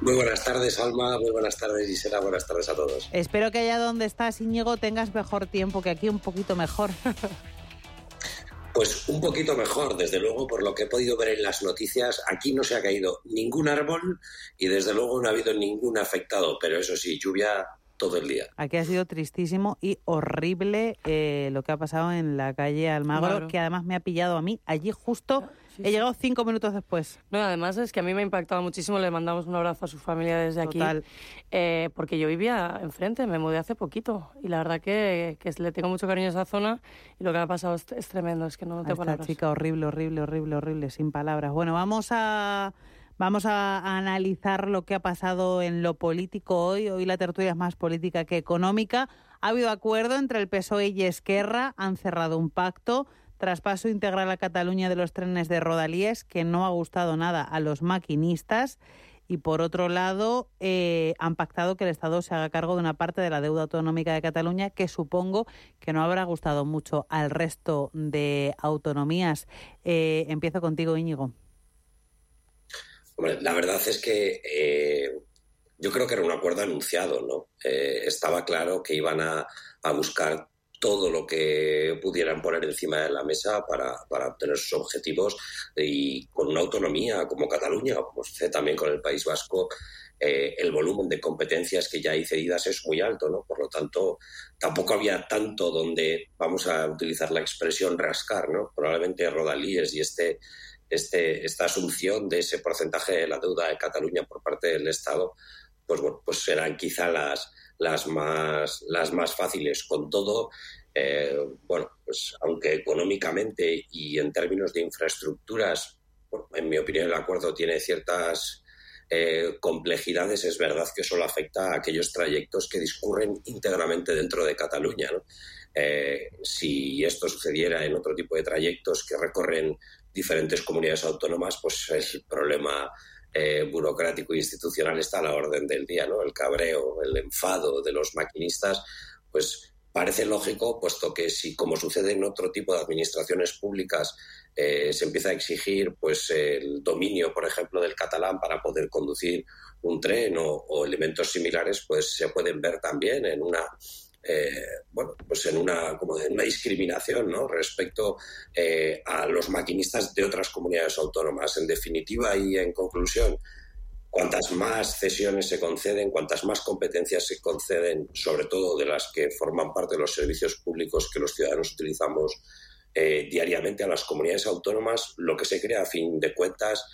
Muy buenas tardes, Alma. Muy buenas tardes, Gisela. Buenas tardes a todos. Espero que allá donde estás, Íñigo, tengas mejor tiempo que aquí, un poquito mejor. Pues un poquito mejor, desde luego, por lo que he podido ver en las noticias, aquí no se ha caído ningún árbol y desde luego no ha habido ningún afectado, pero eso sí, lluvia todo el día. Aquí ha sido tristísimo y horrible eh, lo que ha pasado en la calle Almagro, Almagro. que además me ha pillado a mí allí justo. he llegado cinco minutos después. No, además es que a mí me ha impactado muchísimo. Le mandamos un abrazo a su familia desde aquí. Total. Eh, porque yo vivía enfrente, me mudé hace poquito. Y la verdad que, que le tengo mucho cariño a esa zona. Y lo que me ha pasado es, es tremendo, es que no A tengo esta palabras. chica horrible, horrible, horrible, horrible, sin palabras. Bueno, vamos a vamos a analizar lo que ha pasado en lo político hoy. Hoy la tertulia es más política que económica. Ha habido acuerdo entre el PSOE y Esquerra, han cerrado un pacto. Traspaso integral a Cataluña de los trenes de Rodalíes, que no ha gustado nada a los maquinistas. Y por otro lado, eh, han pactado que el Estado se haga cargo de una parte de la deuda autonómica de Cataluña, que supongo que no habrá gustado mucho al resto de autonomías. Eh, empiezo contigo, Íñigo. Hombre, la verdad es que eh, yo creo que era un acuerdo anunciado, ¿no? Eh, estaba claro que iban a, a buscar todo lo que pudieran poner encima de la mesa para, para obtener sus objetivos y con una autonomía como Cataluña, como también con el País Vasco, eh, el volumen de competencias que ya hay cedidas es muy alto, ¿no? Por lo tanto, tampoco había tanto donde, vamos a utilizar la expresión rascar, ¿no? Probablemente Rodalíes y este, este, esta asunción de ese porcentaje de la deuda de Cataluña por parte del Estado, pues bueno, pues serán quizá las, las más, las más fáciles. Con todo, eh, bueno, pues aunque económicamente y en términos de infraestructuras, en mi opinión el acuerdo tiene ciertas eh, complejidades, es verdad que solo afecta a aquellos trayectos que discurren íntegramente dentro de Cataluña. Eh, si esto sucediera en otro tipo de trayectos que recorren diferentes comunidades autónomas, pues el problema eh, burocrático e institucional está a la orden del día, ¿no? El cabreo, el enfado de los maquinistas, pues parece lógico, puesto que si, como sucede en otro tipo de administraciones públicas, eh, se empieza a exigir pues el dominio, por ejemplo, del catalán para poder conducir un tren o, o elementos similares, pues se pueden ver también en una eh, bueno, pues en una, como en una discriminación ¿no? respecto eh, a los maquinistas de otras comunidades autónomas. En definitiva y en conclusión, cuantas más cesiones se conceden, cuantas más competencias se conceden, sobre todo de las que forman parte de los servicios públicos que los ciudadanos utilizamos eh, diariamente a las comunidades autónomas, lo que se crea a fin de cuentas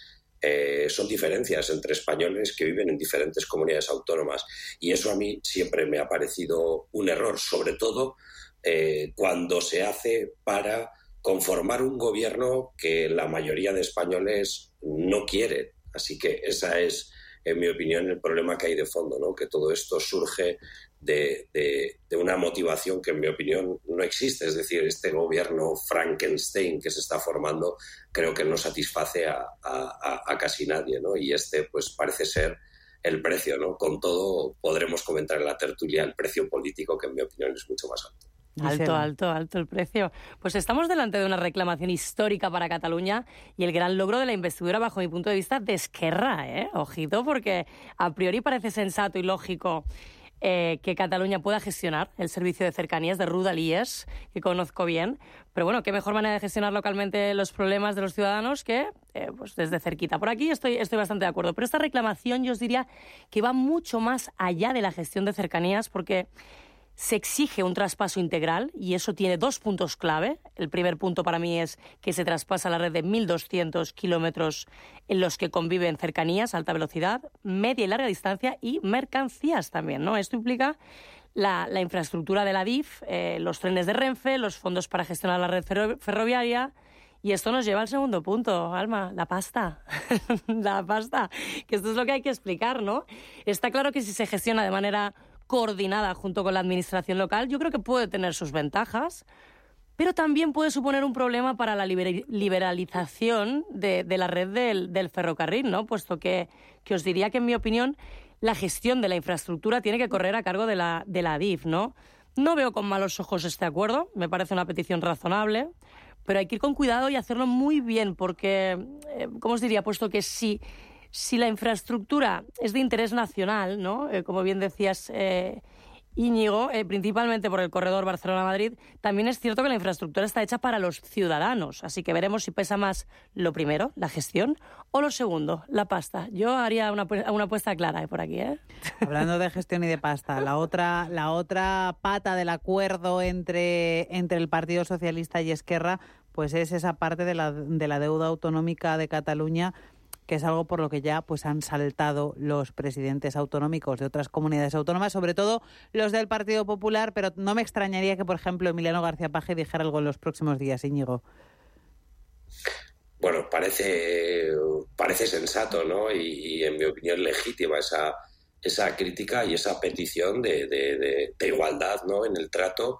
eh, son diferencias entre españoles que viven en diferentes comunidades autónomas. Y eso a mí siempre me ha parecido un error, sobre todo eh, cuando se hace para conformar un gobierno que la mayoría de españoles no quiere. Así que esa es, en mi opinión, el problema que hay de fondo, ¿no? que todo esto surge de, una motivación que, en mi opinión, no existe. Es decir, este gobierno Frankenstein que se está formando creo que no satisface a, casi nadie. ¿no? Y este, pues, parece ser el precio. ¿no? Con todo, podremos comentar en la tertulia el precio político, que, en mi opinión, es mucho más alto. Alto, alto, alto el precio. Pues estamos delante de una reclamación histórica para Cataluña y el gran logro de la investidura, bajo mi punto de vista, de Esquerra. ¿eh? Ojito, porque a priori parece sensato y lógico eh, que Cataluña pueda gestionar el servicio de cercanías de Rudalíes, que conozco bien. Pero bueno, qué mejor manera de gestionar localmente los problemas de los ciudadanos que eh, pues desde cerquita. Por aquí estoy, estoy bastante de acuerdo. Pero esta reclamación yo os diría que va mucho más allá de la gestión de cercanías porque se exige un traspaso integral y eso tiene dos puntos clave. El primer punto para mí es que se traspasa la red de 1.200 kilómetros en los que conviven cercanías, alta velocidad, media y larga distancia y mercancías también. ¿no? Esto implica la, infraestructura de la DIF, eh, los trenes de Renfe, los fondos para gestionar la red ferroviaria. Y esto nos lleva al segundo punto, Alma, la pasta. la pasta, que esto es lo que hay que explicar, ¿no? Está claro que si se gestiona de manera coordinada junto con la administración local, yo creo que puede tener sus ventajas, pero también puede suponer un problema para la liberalización de, la red del, ferrocarril, ¿no? Puesto que, os diría que, en mi opinión, la gestión de la infraestructura tiene que correr a cargo de la, de la DIF, ¿no? No veo con malos ojos este acuerdo, me parece una petición razonable, pero hay que ir con cuidado y hacerlo muy bien, porque, eh, ¿cómo os diría? Puesto que si si la infraestructura es de interés nacional, ¿no? Eh, como bien decías, eh, Íñigo, eh, principalmente por el corredor Barcelona-Madrid, también es cierto que la infraestructura está hecha para los ciudadanos. Así que veremos si pesa más lo primero, la gestión, o lo segundo, la pasta. Yo haría una, una apuesta clara por aquí. Hablando de gestión y de pasta, la otra, la otra pata del acuerdo entre, entre el Partido Socialista y Esquerra, pues es esa parte de la, de la deuda autonómica de Cataluña que es algo por lo que ya pues han saltado los presidentes autonómicos de otras comunidades autónomas, sobre todo los del Partido Popular, pero no me extrañaría que, por ejemplo, Emiliano García Paje dijera algo en los próximos días, Íñigo. Bueno, parece, parece sensato, ¿no? Y, en mi opinión legítima esa, esa crítica y esa petición de, igualdad, ¿no? En el trato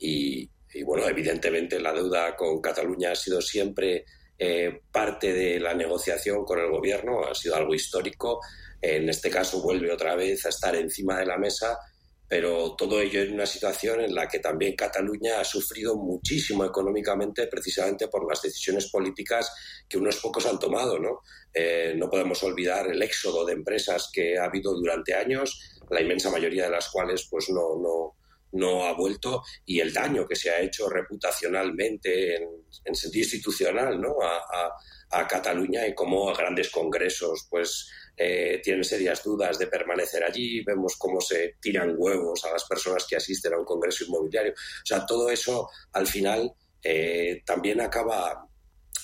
y, y bueno, evidentemente la deuda con Cataluña ha sido siempre eh, parte de la negociación con el gobierno, ha sido algo histórico. En este caso vuelve otra vez a estar encima de la mesa, pero todo ello en una situación en la que también Cataluña ha sufrido muchísimo económicamente precisamente por las decisiones políticas que unos pocos han tomado. No, eh, no podemos olvidar el éxodo de empresas que ha habido durante años, la inmensa mayoría de las cuales pues no, no, no ha vuelto y el daño que se ha hecho reputacionalmente en, sentido institucional ¿no? a, Cataluña y cómo grandes congresos pues eh, tienen serias dudas de permanecer allí, vemos cómo se tiran huevos a las personas que asisten a un congreso inmobiliario. O sea, todo eso al final eh, también acaba,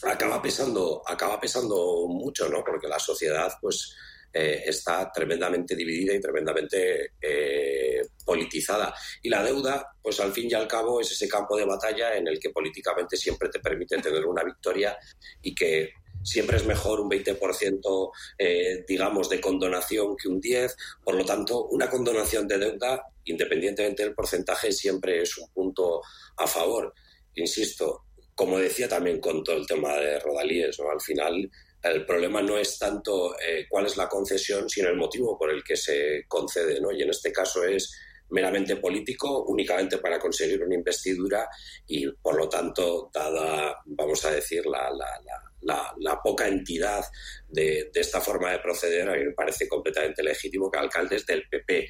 acaba, pesando, acaba pesando mucho, ¿no? porque la sociedad pues eh, está tremendamente dividida y tremendamente politizada. Y la deuda, pues al fin y al cabo, es ese campo de batalla en el que políticamente siempre te permite tener una victoria y que siempre es mejor un 20%, eh, digamos, de condonación que un 10%. Por lo tanto, una condonación de deuda, independientemente del porcentaje, siempre es un punto a favor. Insisto, como decía también con todo el tema de Rodalíes, ¿no? al final el problema no es tanto eh, cuál es la concesión, sino el motivo por el que se concede, ¿no? Y en este caso es meramente político, únicamente para conseguir una investidura y, por lo tanto, dada, vamos a decir, la, la, poca entidad de, de, esta forma de proceder, a mí me parece completamente legítimo que alcaldes del PP,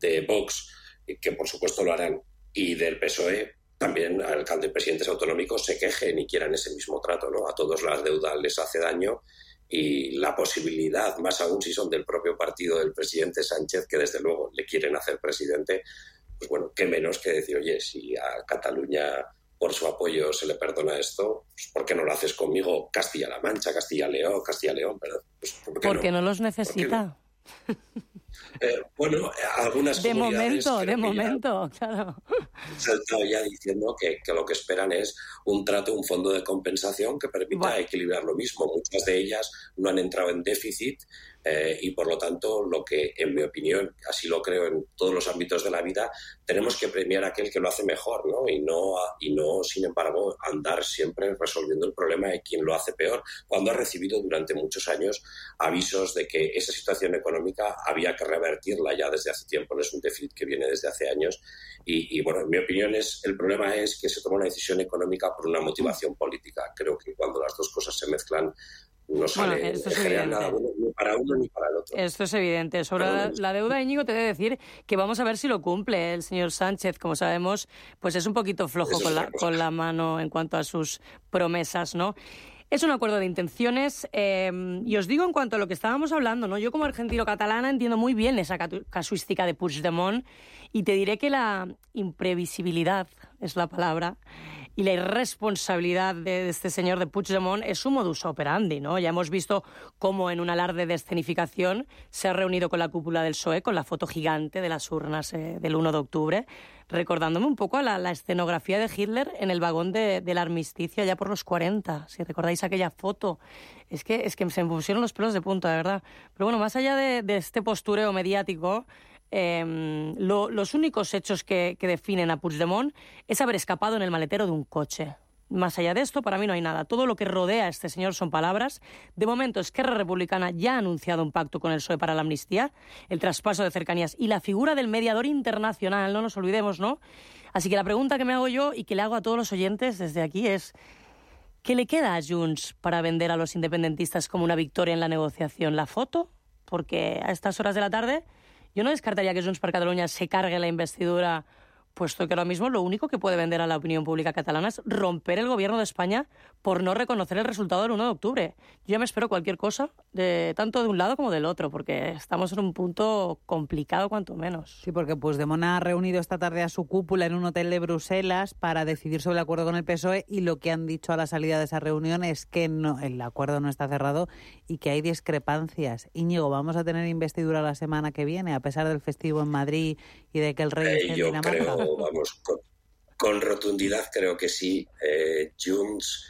de Vox, que por supuesto lo harán, y del PSOE, también alcaldes y presidentes autonómicos se quejen y quieran ese mismo trato. ¿no? A todos las deudas les hace daño y la posibilidad, más aún si son del propio partido del presidente Sánchez, que desde luego le quieren hacer presidente, pues bueno, qué menos que decir, oye, si a Cataluña por su apoyo se le perdona esto, pues ¿por qué no lo haces conmigo Castilla-La Mancha, Castilla-León, Castilla-León? Pues, Porque no? los necesita. Eh, bueno, algunas De momento, de momento, claro. saltado ya diciendo que, que, lo que esperan es un trato, un fondo de compensación que permita equilibrar lo mismo. Muchas de ellas no han entrado en déficit eh, y por lo tanto lo que, en mi opinión, así lo creo en todos los ámbitos de la vida, tenemos que premiar a aquel que lo hace mejor ¿no? Y, no, y no, sin embargo, andar siempre resolviendo el problema de quien lo hace peor, cuando ha recibido durante muchos años avisos de que esa situación económica había que revertirla ya desde hace tiempo, no es un déficit que viene desde hace años. Y, bueno, en mi opinión es, el problema es que se toma una decisión económica por una motivación política. Creo que cuando las dos cosas se mezclan, no sale esto es nada bueno ni para uno ni para el otro. Esto es evidente. Sobre la, deuda, Íñigo, te he de decir que vamos a ver si lo cumple el señor Sánchez. Como sabemos, pues es un poquito flojo con la, con la mano en cuanto a sus promesas, ¿no? Es un acuerdo de intenciones em, y os digo en cuanto a lo que estábamos hablando, ¿no? Yo como argentino-catalana entiendo muy bien esa casuística de Puigdemont y te diré que la imprevisibilidad es la palabra y la irresponsabilidad de este señor de Puigdemont es su modus operandi, ¿no? Ya hemos visto cómo en un alarde de escenificación se ha reunido con la cúpula del PSOE, con la foto gigante de las urnas eh, del 1 de octubre, recordándome un poco a la, escenografía de Hitler en el vagón de, del armisticio allá por los 40, si recordáis aquella foto. Es que, es que se me pusieron los pelos de punta, de verdad. Pero bueno, más allá de, de este postureo mediático, Em, los únicos hechos que, definen a Puigdemont es haber escapado en el maletero de un coche. Más allá de esto, para mí no hay nada. Todo lo que rodea a este señor son palabras. De momento, Esquerra Republicana ya ha anunciado un pacto con el PSOE para la amnistía, el traspaso de cercanías y la figura del mediador internacional, no nos olvidemos, ¿no? Así que la pregunta que me hago yo y que le hago a todos los oyentes desde aquí es, ¿qué le queda a Junts para vender a los independentistas como una victoria en la negociación? ¿La foto? Porque a estas horas de la tarde yo no descartaría que Junts per Catalunya se cargue la investidura puesto que ahora mismo lo único que puede vender a la opinión pública catalana es romper el gobierno de España por no reconocer el resultado del 1 de octubre. Yo ya me espero cualquier cosa, de, tanto de un lado como del otro, porque estamos en un punto complicado cuanto menos. Sí, porque Puigdemont ha reunido esta tarde a su cúpula en un hotel de Bruselas para decidir sobre el acuerdo con el PSOE y lo que han dicho a la salida de esa reunión es que no, el acuerdo no está cerrado y que hay discrepancias. Íñigo, ¿vamos a tener investidura la semana que viene, a pesar del festivo en Madrid y de que el rey esté en Dinamarca? Vamos, con, rotundidad creo que sí. Eh, Junts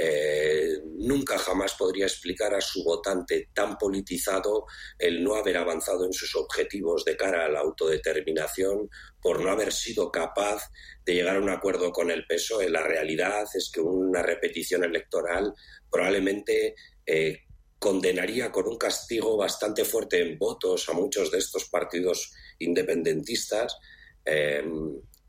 eh, nunca jamás podría explicar a su votante tan politizado el no haber avanzado en sus objetivos de cara a la autodeterminación por no haber sido capaz de llegar a un acuerdo con el PSOE. La realidad es que una repetición electoral probablemente eh, condenaría con un castigo bastante fuerte en votos a muchos de estos partidos independentistas eh,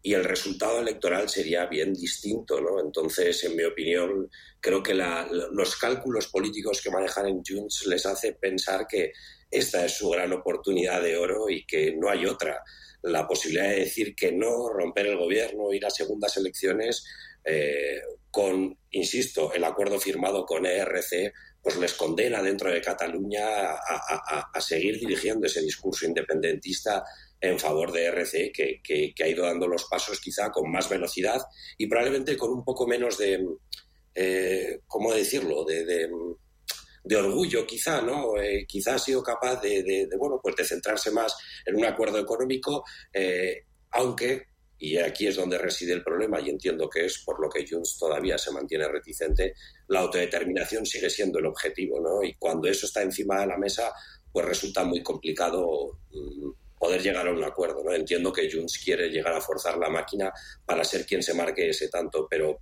y el resultado electoral sería bien distinto, ¿no? Entonces, en mi opinión, creo que los cálculos políticos que manejan en Junts les hace pensar que esta es su gran oportunidad de oro y que no hay otra. La posibilidad de decir que no, romper el gobierno, ir a segundas elecciones, eh, con, insisto, el acuerdo firmado con ERC, pues les condena dentro de Cataluña a seguir dirigiendo ese discurso independentista en favor de RC, que, ha ido dando los pasos quizá con más velocidad y probablemente con un poco menos de, eh, ¿cómo decirlo?, de, orgullo quizá, ¿no? Eh, quizá ha sido capaz de, bueno, pues de centrarse más en un acuerdo económico, eh, aunque, y aquí es donde reside el problema, y entiendo que es por lo que Junts todavía se mantiene reticente, la autodeterminación sigue siendo el objetivo, ¿no? Y cuando eso está encima de la mesa, pues resulta muy complicado mm, poder llegar a un acuerdo. ¿no? Entiendo que Junts quiere llegar a forzar la máquina para ser quien se marque ese tanto, pero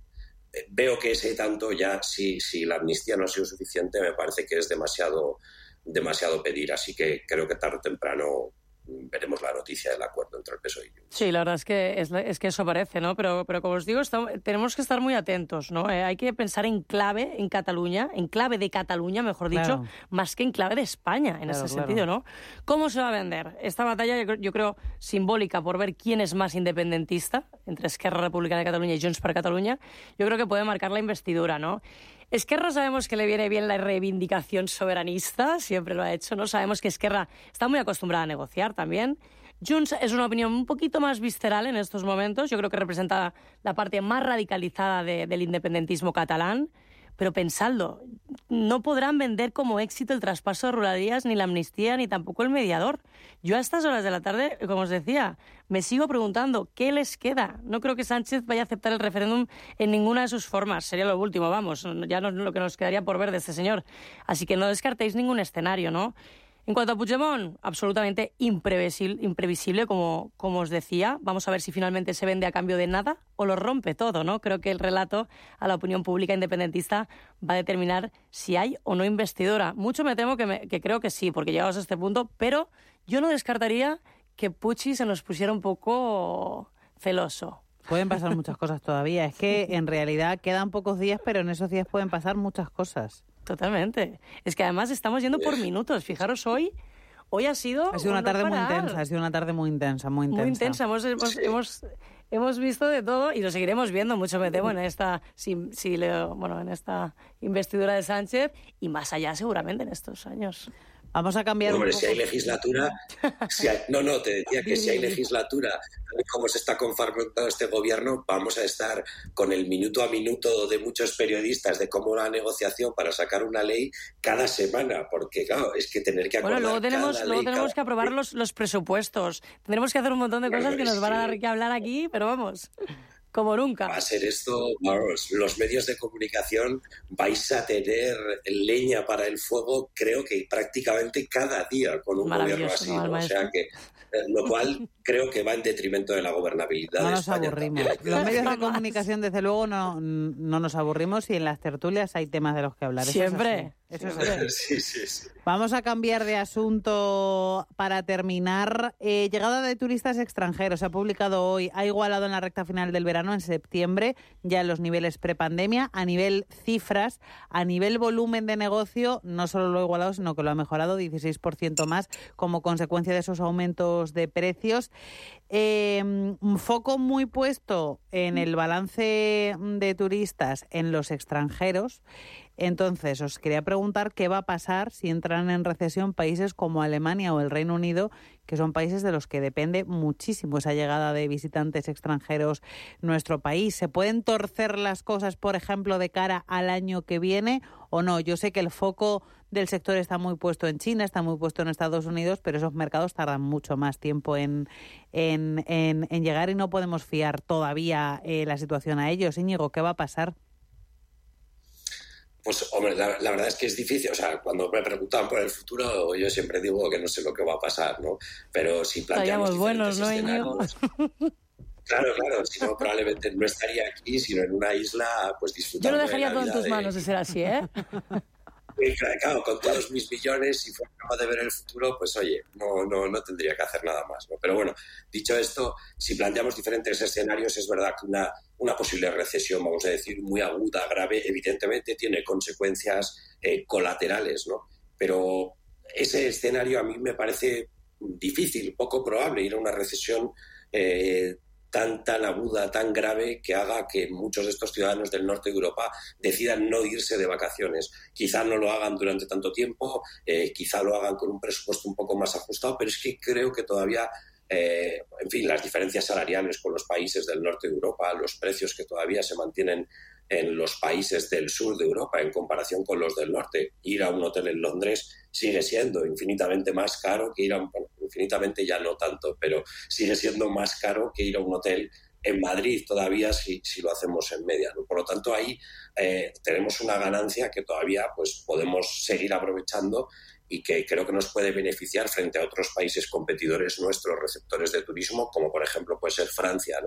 eh, veo que ese tanto ya, si, si la amnistía no ha sido suficiente, me parece que es demasiado, demasiado pedir. Así que creo que tarde o temprano veremos la noticia del acuerdo entre el PSOE y Junts. Sí, la verdad es que, es, que eso parece, ¿no? Pero, pero como os digo, tenemos que estar muy atentos, ¿no? Eh, hay que pensar en clave en Cataluña, en clave de Cataluña, mejor dicho, más que en clave de España, en ese sentido, ¿no? ¿Cómo se va a vender? Esta batalla, yo, creo, simbólica por ver quién es más independentista, entre Esquerra Republicana de Cataluña y Junts para Cataluña, yo creo que puede marcar la investidura, ¿no? Esquerra sabemos que le viene bien la reivindicación soberanista, siempre lo ha hecho, ¿no? Sabemos que Esquerra está muy acostumbrada a negociar también. Junts es una opinión un poquito más visceral en estos momentos. Yo creo que representa la parte más radicalizada del independentismo catalán. Pero pensadlo, no podrán vender como éxito el traspaso de ruralías, ni la amnistía, ni tampoco el mediador. Yo a estas horas de la tarde, como os decía, me sigo preguntando qué les queda. No creo que Sánchez vaya a aceptar el referéndum en ninguna de sus formas. Sería lo último, vamos, ya no lo que nos quedaría por ver de este señor. Así que no descartéis ningún escenario, ¿no? En cuanto a Puigdemont, absolutamente imprevisible, imprevisible como, como os decía. Vamos a ver si finalmente se vende a cambio de nada o lo rompe todo, ¿no? Creo que el relato a la opinión pública independentista va a determinar si hay o no investidura. Mucho me temo que, que creo que sí, porque llegamos a este punto, pero yo no descartaría que Pucci se nos pusiera un poco celoso. Pueden pasar muchas cosas todavía. Es que en realidad quedan pocos días, pero en esos días pueden pasar muchas cosas. Totalmente. Es que además estamos yendo por minutos. Fijaros hoy. Hoy ha sido. Ha sido una tarde muy intensa, ha sido una tarde muy intensa, muy intensa. Muy intensa. Hemos, hemos, hemos, visto de todo y lo seguiremos viendo mucho, me temo, en esta, si, si bueno, en esta investidura de Sánchez y más allá, seguramente, en estos años. Vamos a cambiar. Hombre, si hay legislatura. no, no, te decía que si hay legislatura, como se está conformando este gobierno, vamos a estar con el minuto a minuto de muchos periodistas de cómo la negociación para sacar una ley cada semana, porque claro, es que tener que acordar. Bueno, luego tenemos, luego tenemos que aprobar los, los presupuestos. Tendremos que hacer un montón de cosas que nos van a dar que hablar aquí, pero vamos como nunca. Va a ser esto, vamos, los medios de comunicación vais a tener leña para el fuego, creo que prácticamente cada día con un gobierno así. O sea que eh, lo cual creo que va en detrimento de la gobernabilidad. No nos aburrimos. Los medios de comunicación, desde luego, no, no nos aburrimos y en las tertulias hay temas de los que hablar. Siempre. Vamos a cambiar de asunto para terminar. Eh, llegada de turistas extranjeros. Se ha publicado hoy, ha igualado en la recta final del verano, en septiembre, ya los niveles prepandemia. A nivel cifras, a nivel volumen de negocio, no solo lo ha igualado, sino que lo ha mejorado 16% más como consecuencia de esos aumentos de precios. Eh, foco muy puesto en el balance de turistas en los extranjeros. Entonces, os quería preguntar qué va a pasar si entran en recesión países como Alemania o el Reino Unido, que son países de los que depende muchísimo esa llegada de visitantes extranjeros nuestro país. ¿Se pueden torcer las cosas, por ejemplo, de cara al año que viene o no? Yo sé que el foco del sector está muy puesto en China, está muy puesto en Estados Unidos, pero esos mercados tardan mucho más tiempo en, en, llegar y no podemos fiar todavía eh, la situación a ellos. Íñigo, ¿qué va a pasar? Pues, hombre, la, verdad es que es difícil. O sea, cuando me preguntan por el futuro, yo siempre digo que no sé lo que va a pasar, ¿no? Pero si planteamos buenos, ¿no, escenarios... Claro, claro, si no, probablemente no estaría aquí, sino en una isla, pues disfrutando. Yo lo dejaría todo en tus manos de ser así, ¿eh? claro, con todos mis millones, si fuera de ver el futuro, pues oye, no, no, no tendría que hacer nada más. ¿no? Pero bueno, dicho esto, si planteamos diferentes escenarios, es verdad que una, una posible recesión, vamos a decir, muy aguda, grave, evidentemente tiene consecuencias eh, colaterales, ¿no? Pero ese escenario a mí me parece difícil, poco probable ir a una recesión eh, tan, tan aguda, tan grave, que haga que muchos de estos ciudadanos del norte de Europa decidan no irse de vacaciones. Quizá no lo hagan durante tanto tiempo, eh, quizá lo hagan con un presupuesto un poco más ajustado, pero es que creo que todavía eh, en fin, las diferencias salariales con los países del norte de Europa, los precios que todavía se mantienen en los países del sur de Europa en comparación con los del norte. Ir a un hotel en Londres sigue siendo infinitamente más caro que ir a un, infinitamente ya no tanto, pero sigue siendo más caro que ir a un hotel en Madrid todavía si, si lo hacemos en media. Por lo tanto, ahí eh, tenemos una ganancia que todavía pues, podemos seguir aprovechando y que creo que nos puede beneficiar frente a otros países competidores nuestros, receptores de turismo, como por ejemplo puede ser Francia.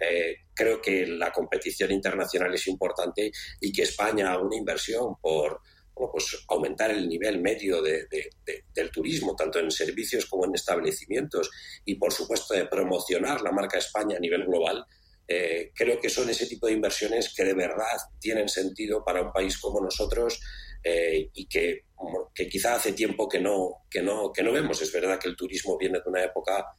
Eh, creo que la competición internacional es importante y que España haga una inversión por pues aumentar el nivel medio de, del turismo, tanto en servicios como en establecimientos, y por supuesto de promocionar la marca España a nivel global, eh, creo que son ese tipo de inversiones que de verdad tienen sentido para un país como nosotros eh, y que, que, quizá hace tiempo que no, que, no, que no vemos. Es verdad que el turismo viene de una época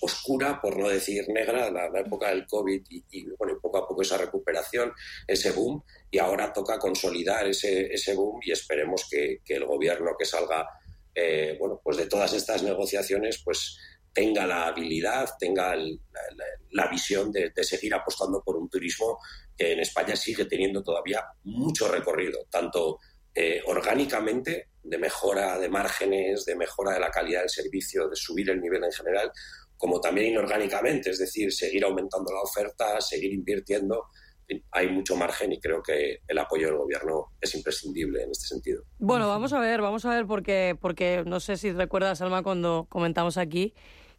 oscura, por no decir negra, la, época del COVID y, bueno, poco a poco esa recuperación, ese boom, y ahora toca consolidar ese, ese boom y esperemos que, que el gobierno que salga eh, bueno, pues de todas estas negociaciones pues tenga la habilidad, tenga la, visión de, seguir apostando por un turismo que en España sigue teniendo todavía mucho recorrido, tanto eh, orgánicamente, de mejora de márgenes, de mejora de la calidad del servicio, de subir el nivel en general, como también inorgánicamente, es decir, seguir aumentando la oferta, seguir invirtiendo. Hay mucho margen y creo que el apoyo del gobierno es imprescindible en este sentido. Bueno, vamos a ver, vamos a ver porque, porque no sé si recuerdas, Alma, cuando comentamos aquí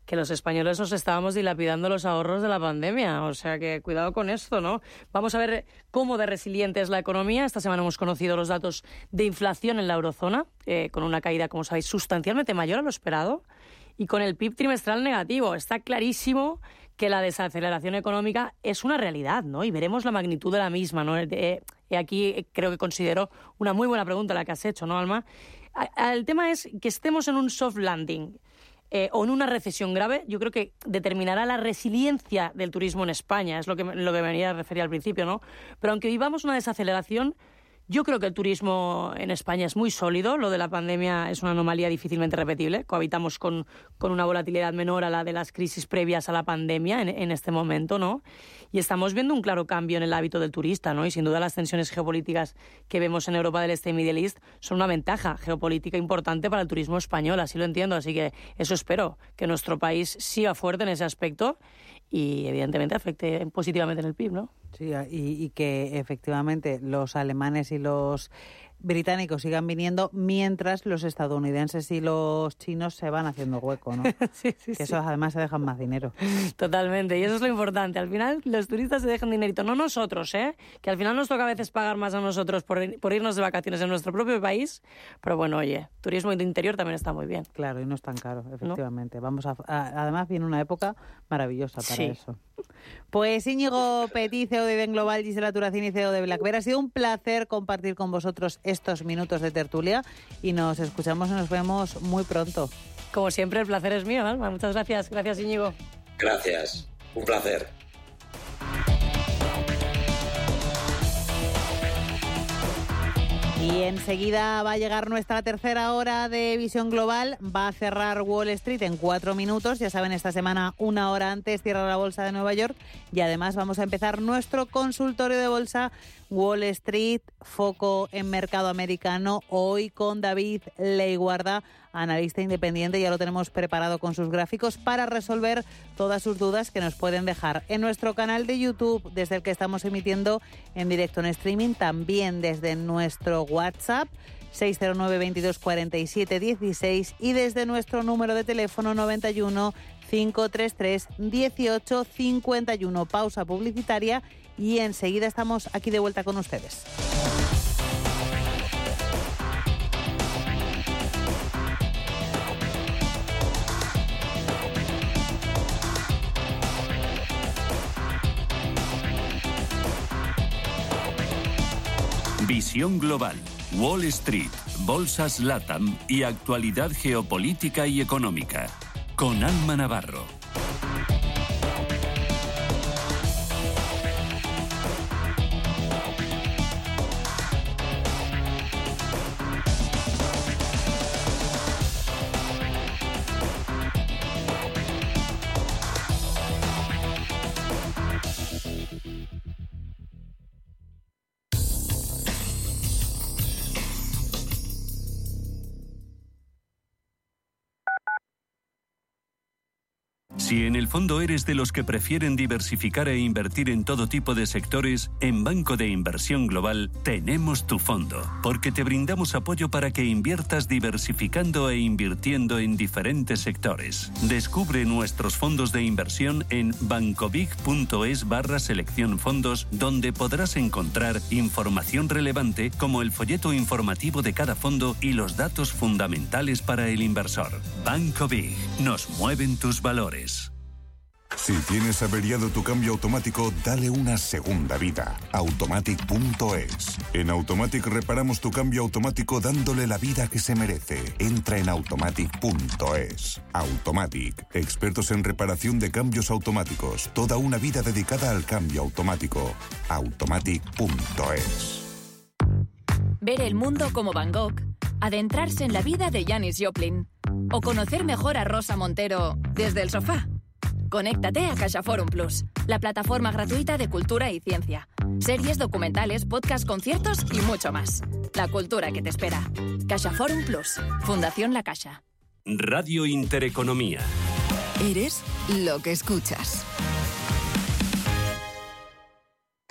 que los españoles nos estábamos dilapidando los ahorros de la pandemia. O sea que cuidado con esto, ¿no? Vamos a ver cómo de resiliente es la economía. Esta semana hemos conocido los datos de inflación en la eurozona, eh, con una caída, como sabéis, sustancialmente mayor a lo esperado y con el PIB trimestral negativo. Está clarísimo que la desaceleración económica es una realidad, ¿no? Y veremos la magnitud de la misma, ¿no? Eh, aquí creo que considero una muy buena pregunta la que has hecho, ¿no, Alma? El tema es que estemos en un soft landing. Eh, o en una recesión grave, yo creo que determinará la resiliencia del turismo en España, es lo que, lo que me venía a referir al principio, ¿no? Pero aunque vivamos una desaceleración, yo creo que el turismo en España es muy sólido. Lo de la pandemia es una anomalía difícilmente repetible. Cohabitamos con, con una volatilidad menor a la de las crisis previas a la pandemia en, en, este momento, ¿no? Y estamos viendo un claro cambio en el hábito del turista, ¿no? Y sin duda las tensiones geopolíticas que vemos en Europa del Este y Middle East son una ventaja geopolítica importante para el turismo español, así lo entiendo. Así que eso espero, que nuestro país siga fuerte en ese aspecto y evidentemente afecte positivamente en el PIB, ¿no? Sí, y, que efectivamente los alemanes y los británicos sigan viniendo mientras los estadounidenses y los chinos se van haciendo hueco, ¿no? sí, sí, que eso además se dejan más dinero. Totalmente, y eso es lo importante. Al final los turistas se dejan dinerito, no nosotros, ¿eh? Que al final nos toca a veces pagar más a nosotros por, por irnos de vacaciones en nuestro propio país, pero bueno, oye, turismo de interior también está muy bien. Claro, y no es tan caro, efectivamente. Vamos a, además viene una época maravillosa para eso. Pues Íñigo Petit, CEO de Ben Global, Gisela Turacini, CEO de Black Ha sido un placer compartir con vosotros estos minutos de tertulia y nos escuchamos y nos vemos muy pronto. Como siempre, el placer es mío, Alma. Muchas gracias. Gracias, Íñigo. Gracias. Un placer. Y enseguida va a llegar nuestra tercera hora de visión global. Va a cerrar Wall Street en cuatro minutos. Ya saben, esta semana una hora antes cierra la bolsa de Nueva York. Y además vamos a empezar nuestro consultorio de bolsa Wall Street, foco en mercado americano. Hoy con David Leiguarda analista independiente, ya lo tenemos preparado con sus gráficos para resolver todas sus dudas que nos pueden dejar en nuestro canal de YouTube, desde el que estamos emitiendo en directo en streaming, también desde nuestro WhatsApp. 609 22 47 16 y desde nuestro número de teléfono 91 533 18 51. Pausa publicitaria y enseguida estamos aquí de vuelta con ustedes. Visión Global, Wall Street, Bolsas Latam y actualidad geopolítica y económica. Con Alma Navarro. Si en el fondo eres de los que prefieren diversificar e invertir en todo tipo de sectores, en Banco de Inversión Global tenemos tu fondo, porque te brindamos apoyo para que inviertas diversificando e invirtiendo en diferentes sectores. Descubre nuestros fondos de inversión en bancobig.es barra selección fondos, donde podrás encontrar información relevante como el folleto informativo de cada fondo y los datos fundamentales para el inversor. Banco Big, nos mueven tus valores. Si tienes averiado tu cambio automático, dale una segunda vida. Automatic.es. En Automatic reparamos tu cambio automático dándole la vida que se merece. Entra en Automatic.es. Automatic. Expertos en reparación de cambios automáticos. Toda una vida dedicada al cambio automático. Automatic.es. Ver el mundo como Van Gogh adentrarse en la vida de Janis Joplin o conocer mejor a Rosa Montero desde el sofá. Conéctate a CaixaForum Plus, la plataforma gratuita de cultura y ciencia. Series, documentales, podcasts, conciertos y mucho más. La cultura que te espera. CaixaForum Plus, Fundación La Caixa. Radio Intereconomía. Eres lo que escuchas.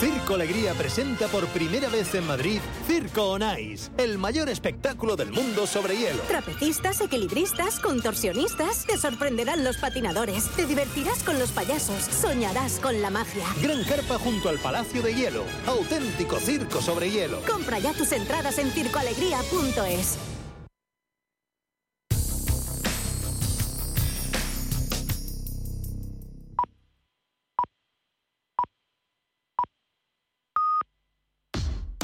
Circo Alegría presenta por primera vez en Madrid Circo on Ice, el mayor espectáculo del mundo sobre hielo. Trapecistas, equilibristas, contorsionistas, te sorprenderán los patinadores, te divertirás con los payasos, soñarás con la magia. Gran carpa junto al Palacio de Hielo, auténtico circo sobre hielo. Compra ya tus entradas en circoalegría.es.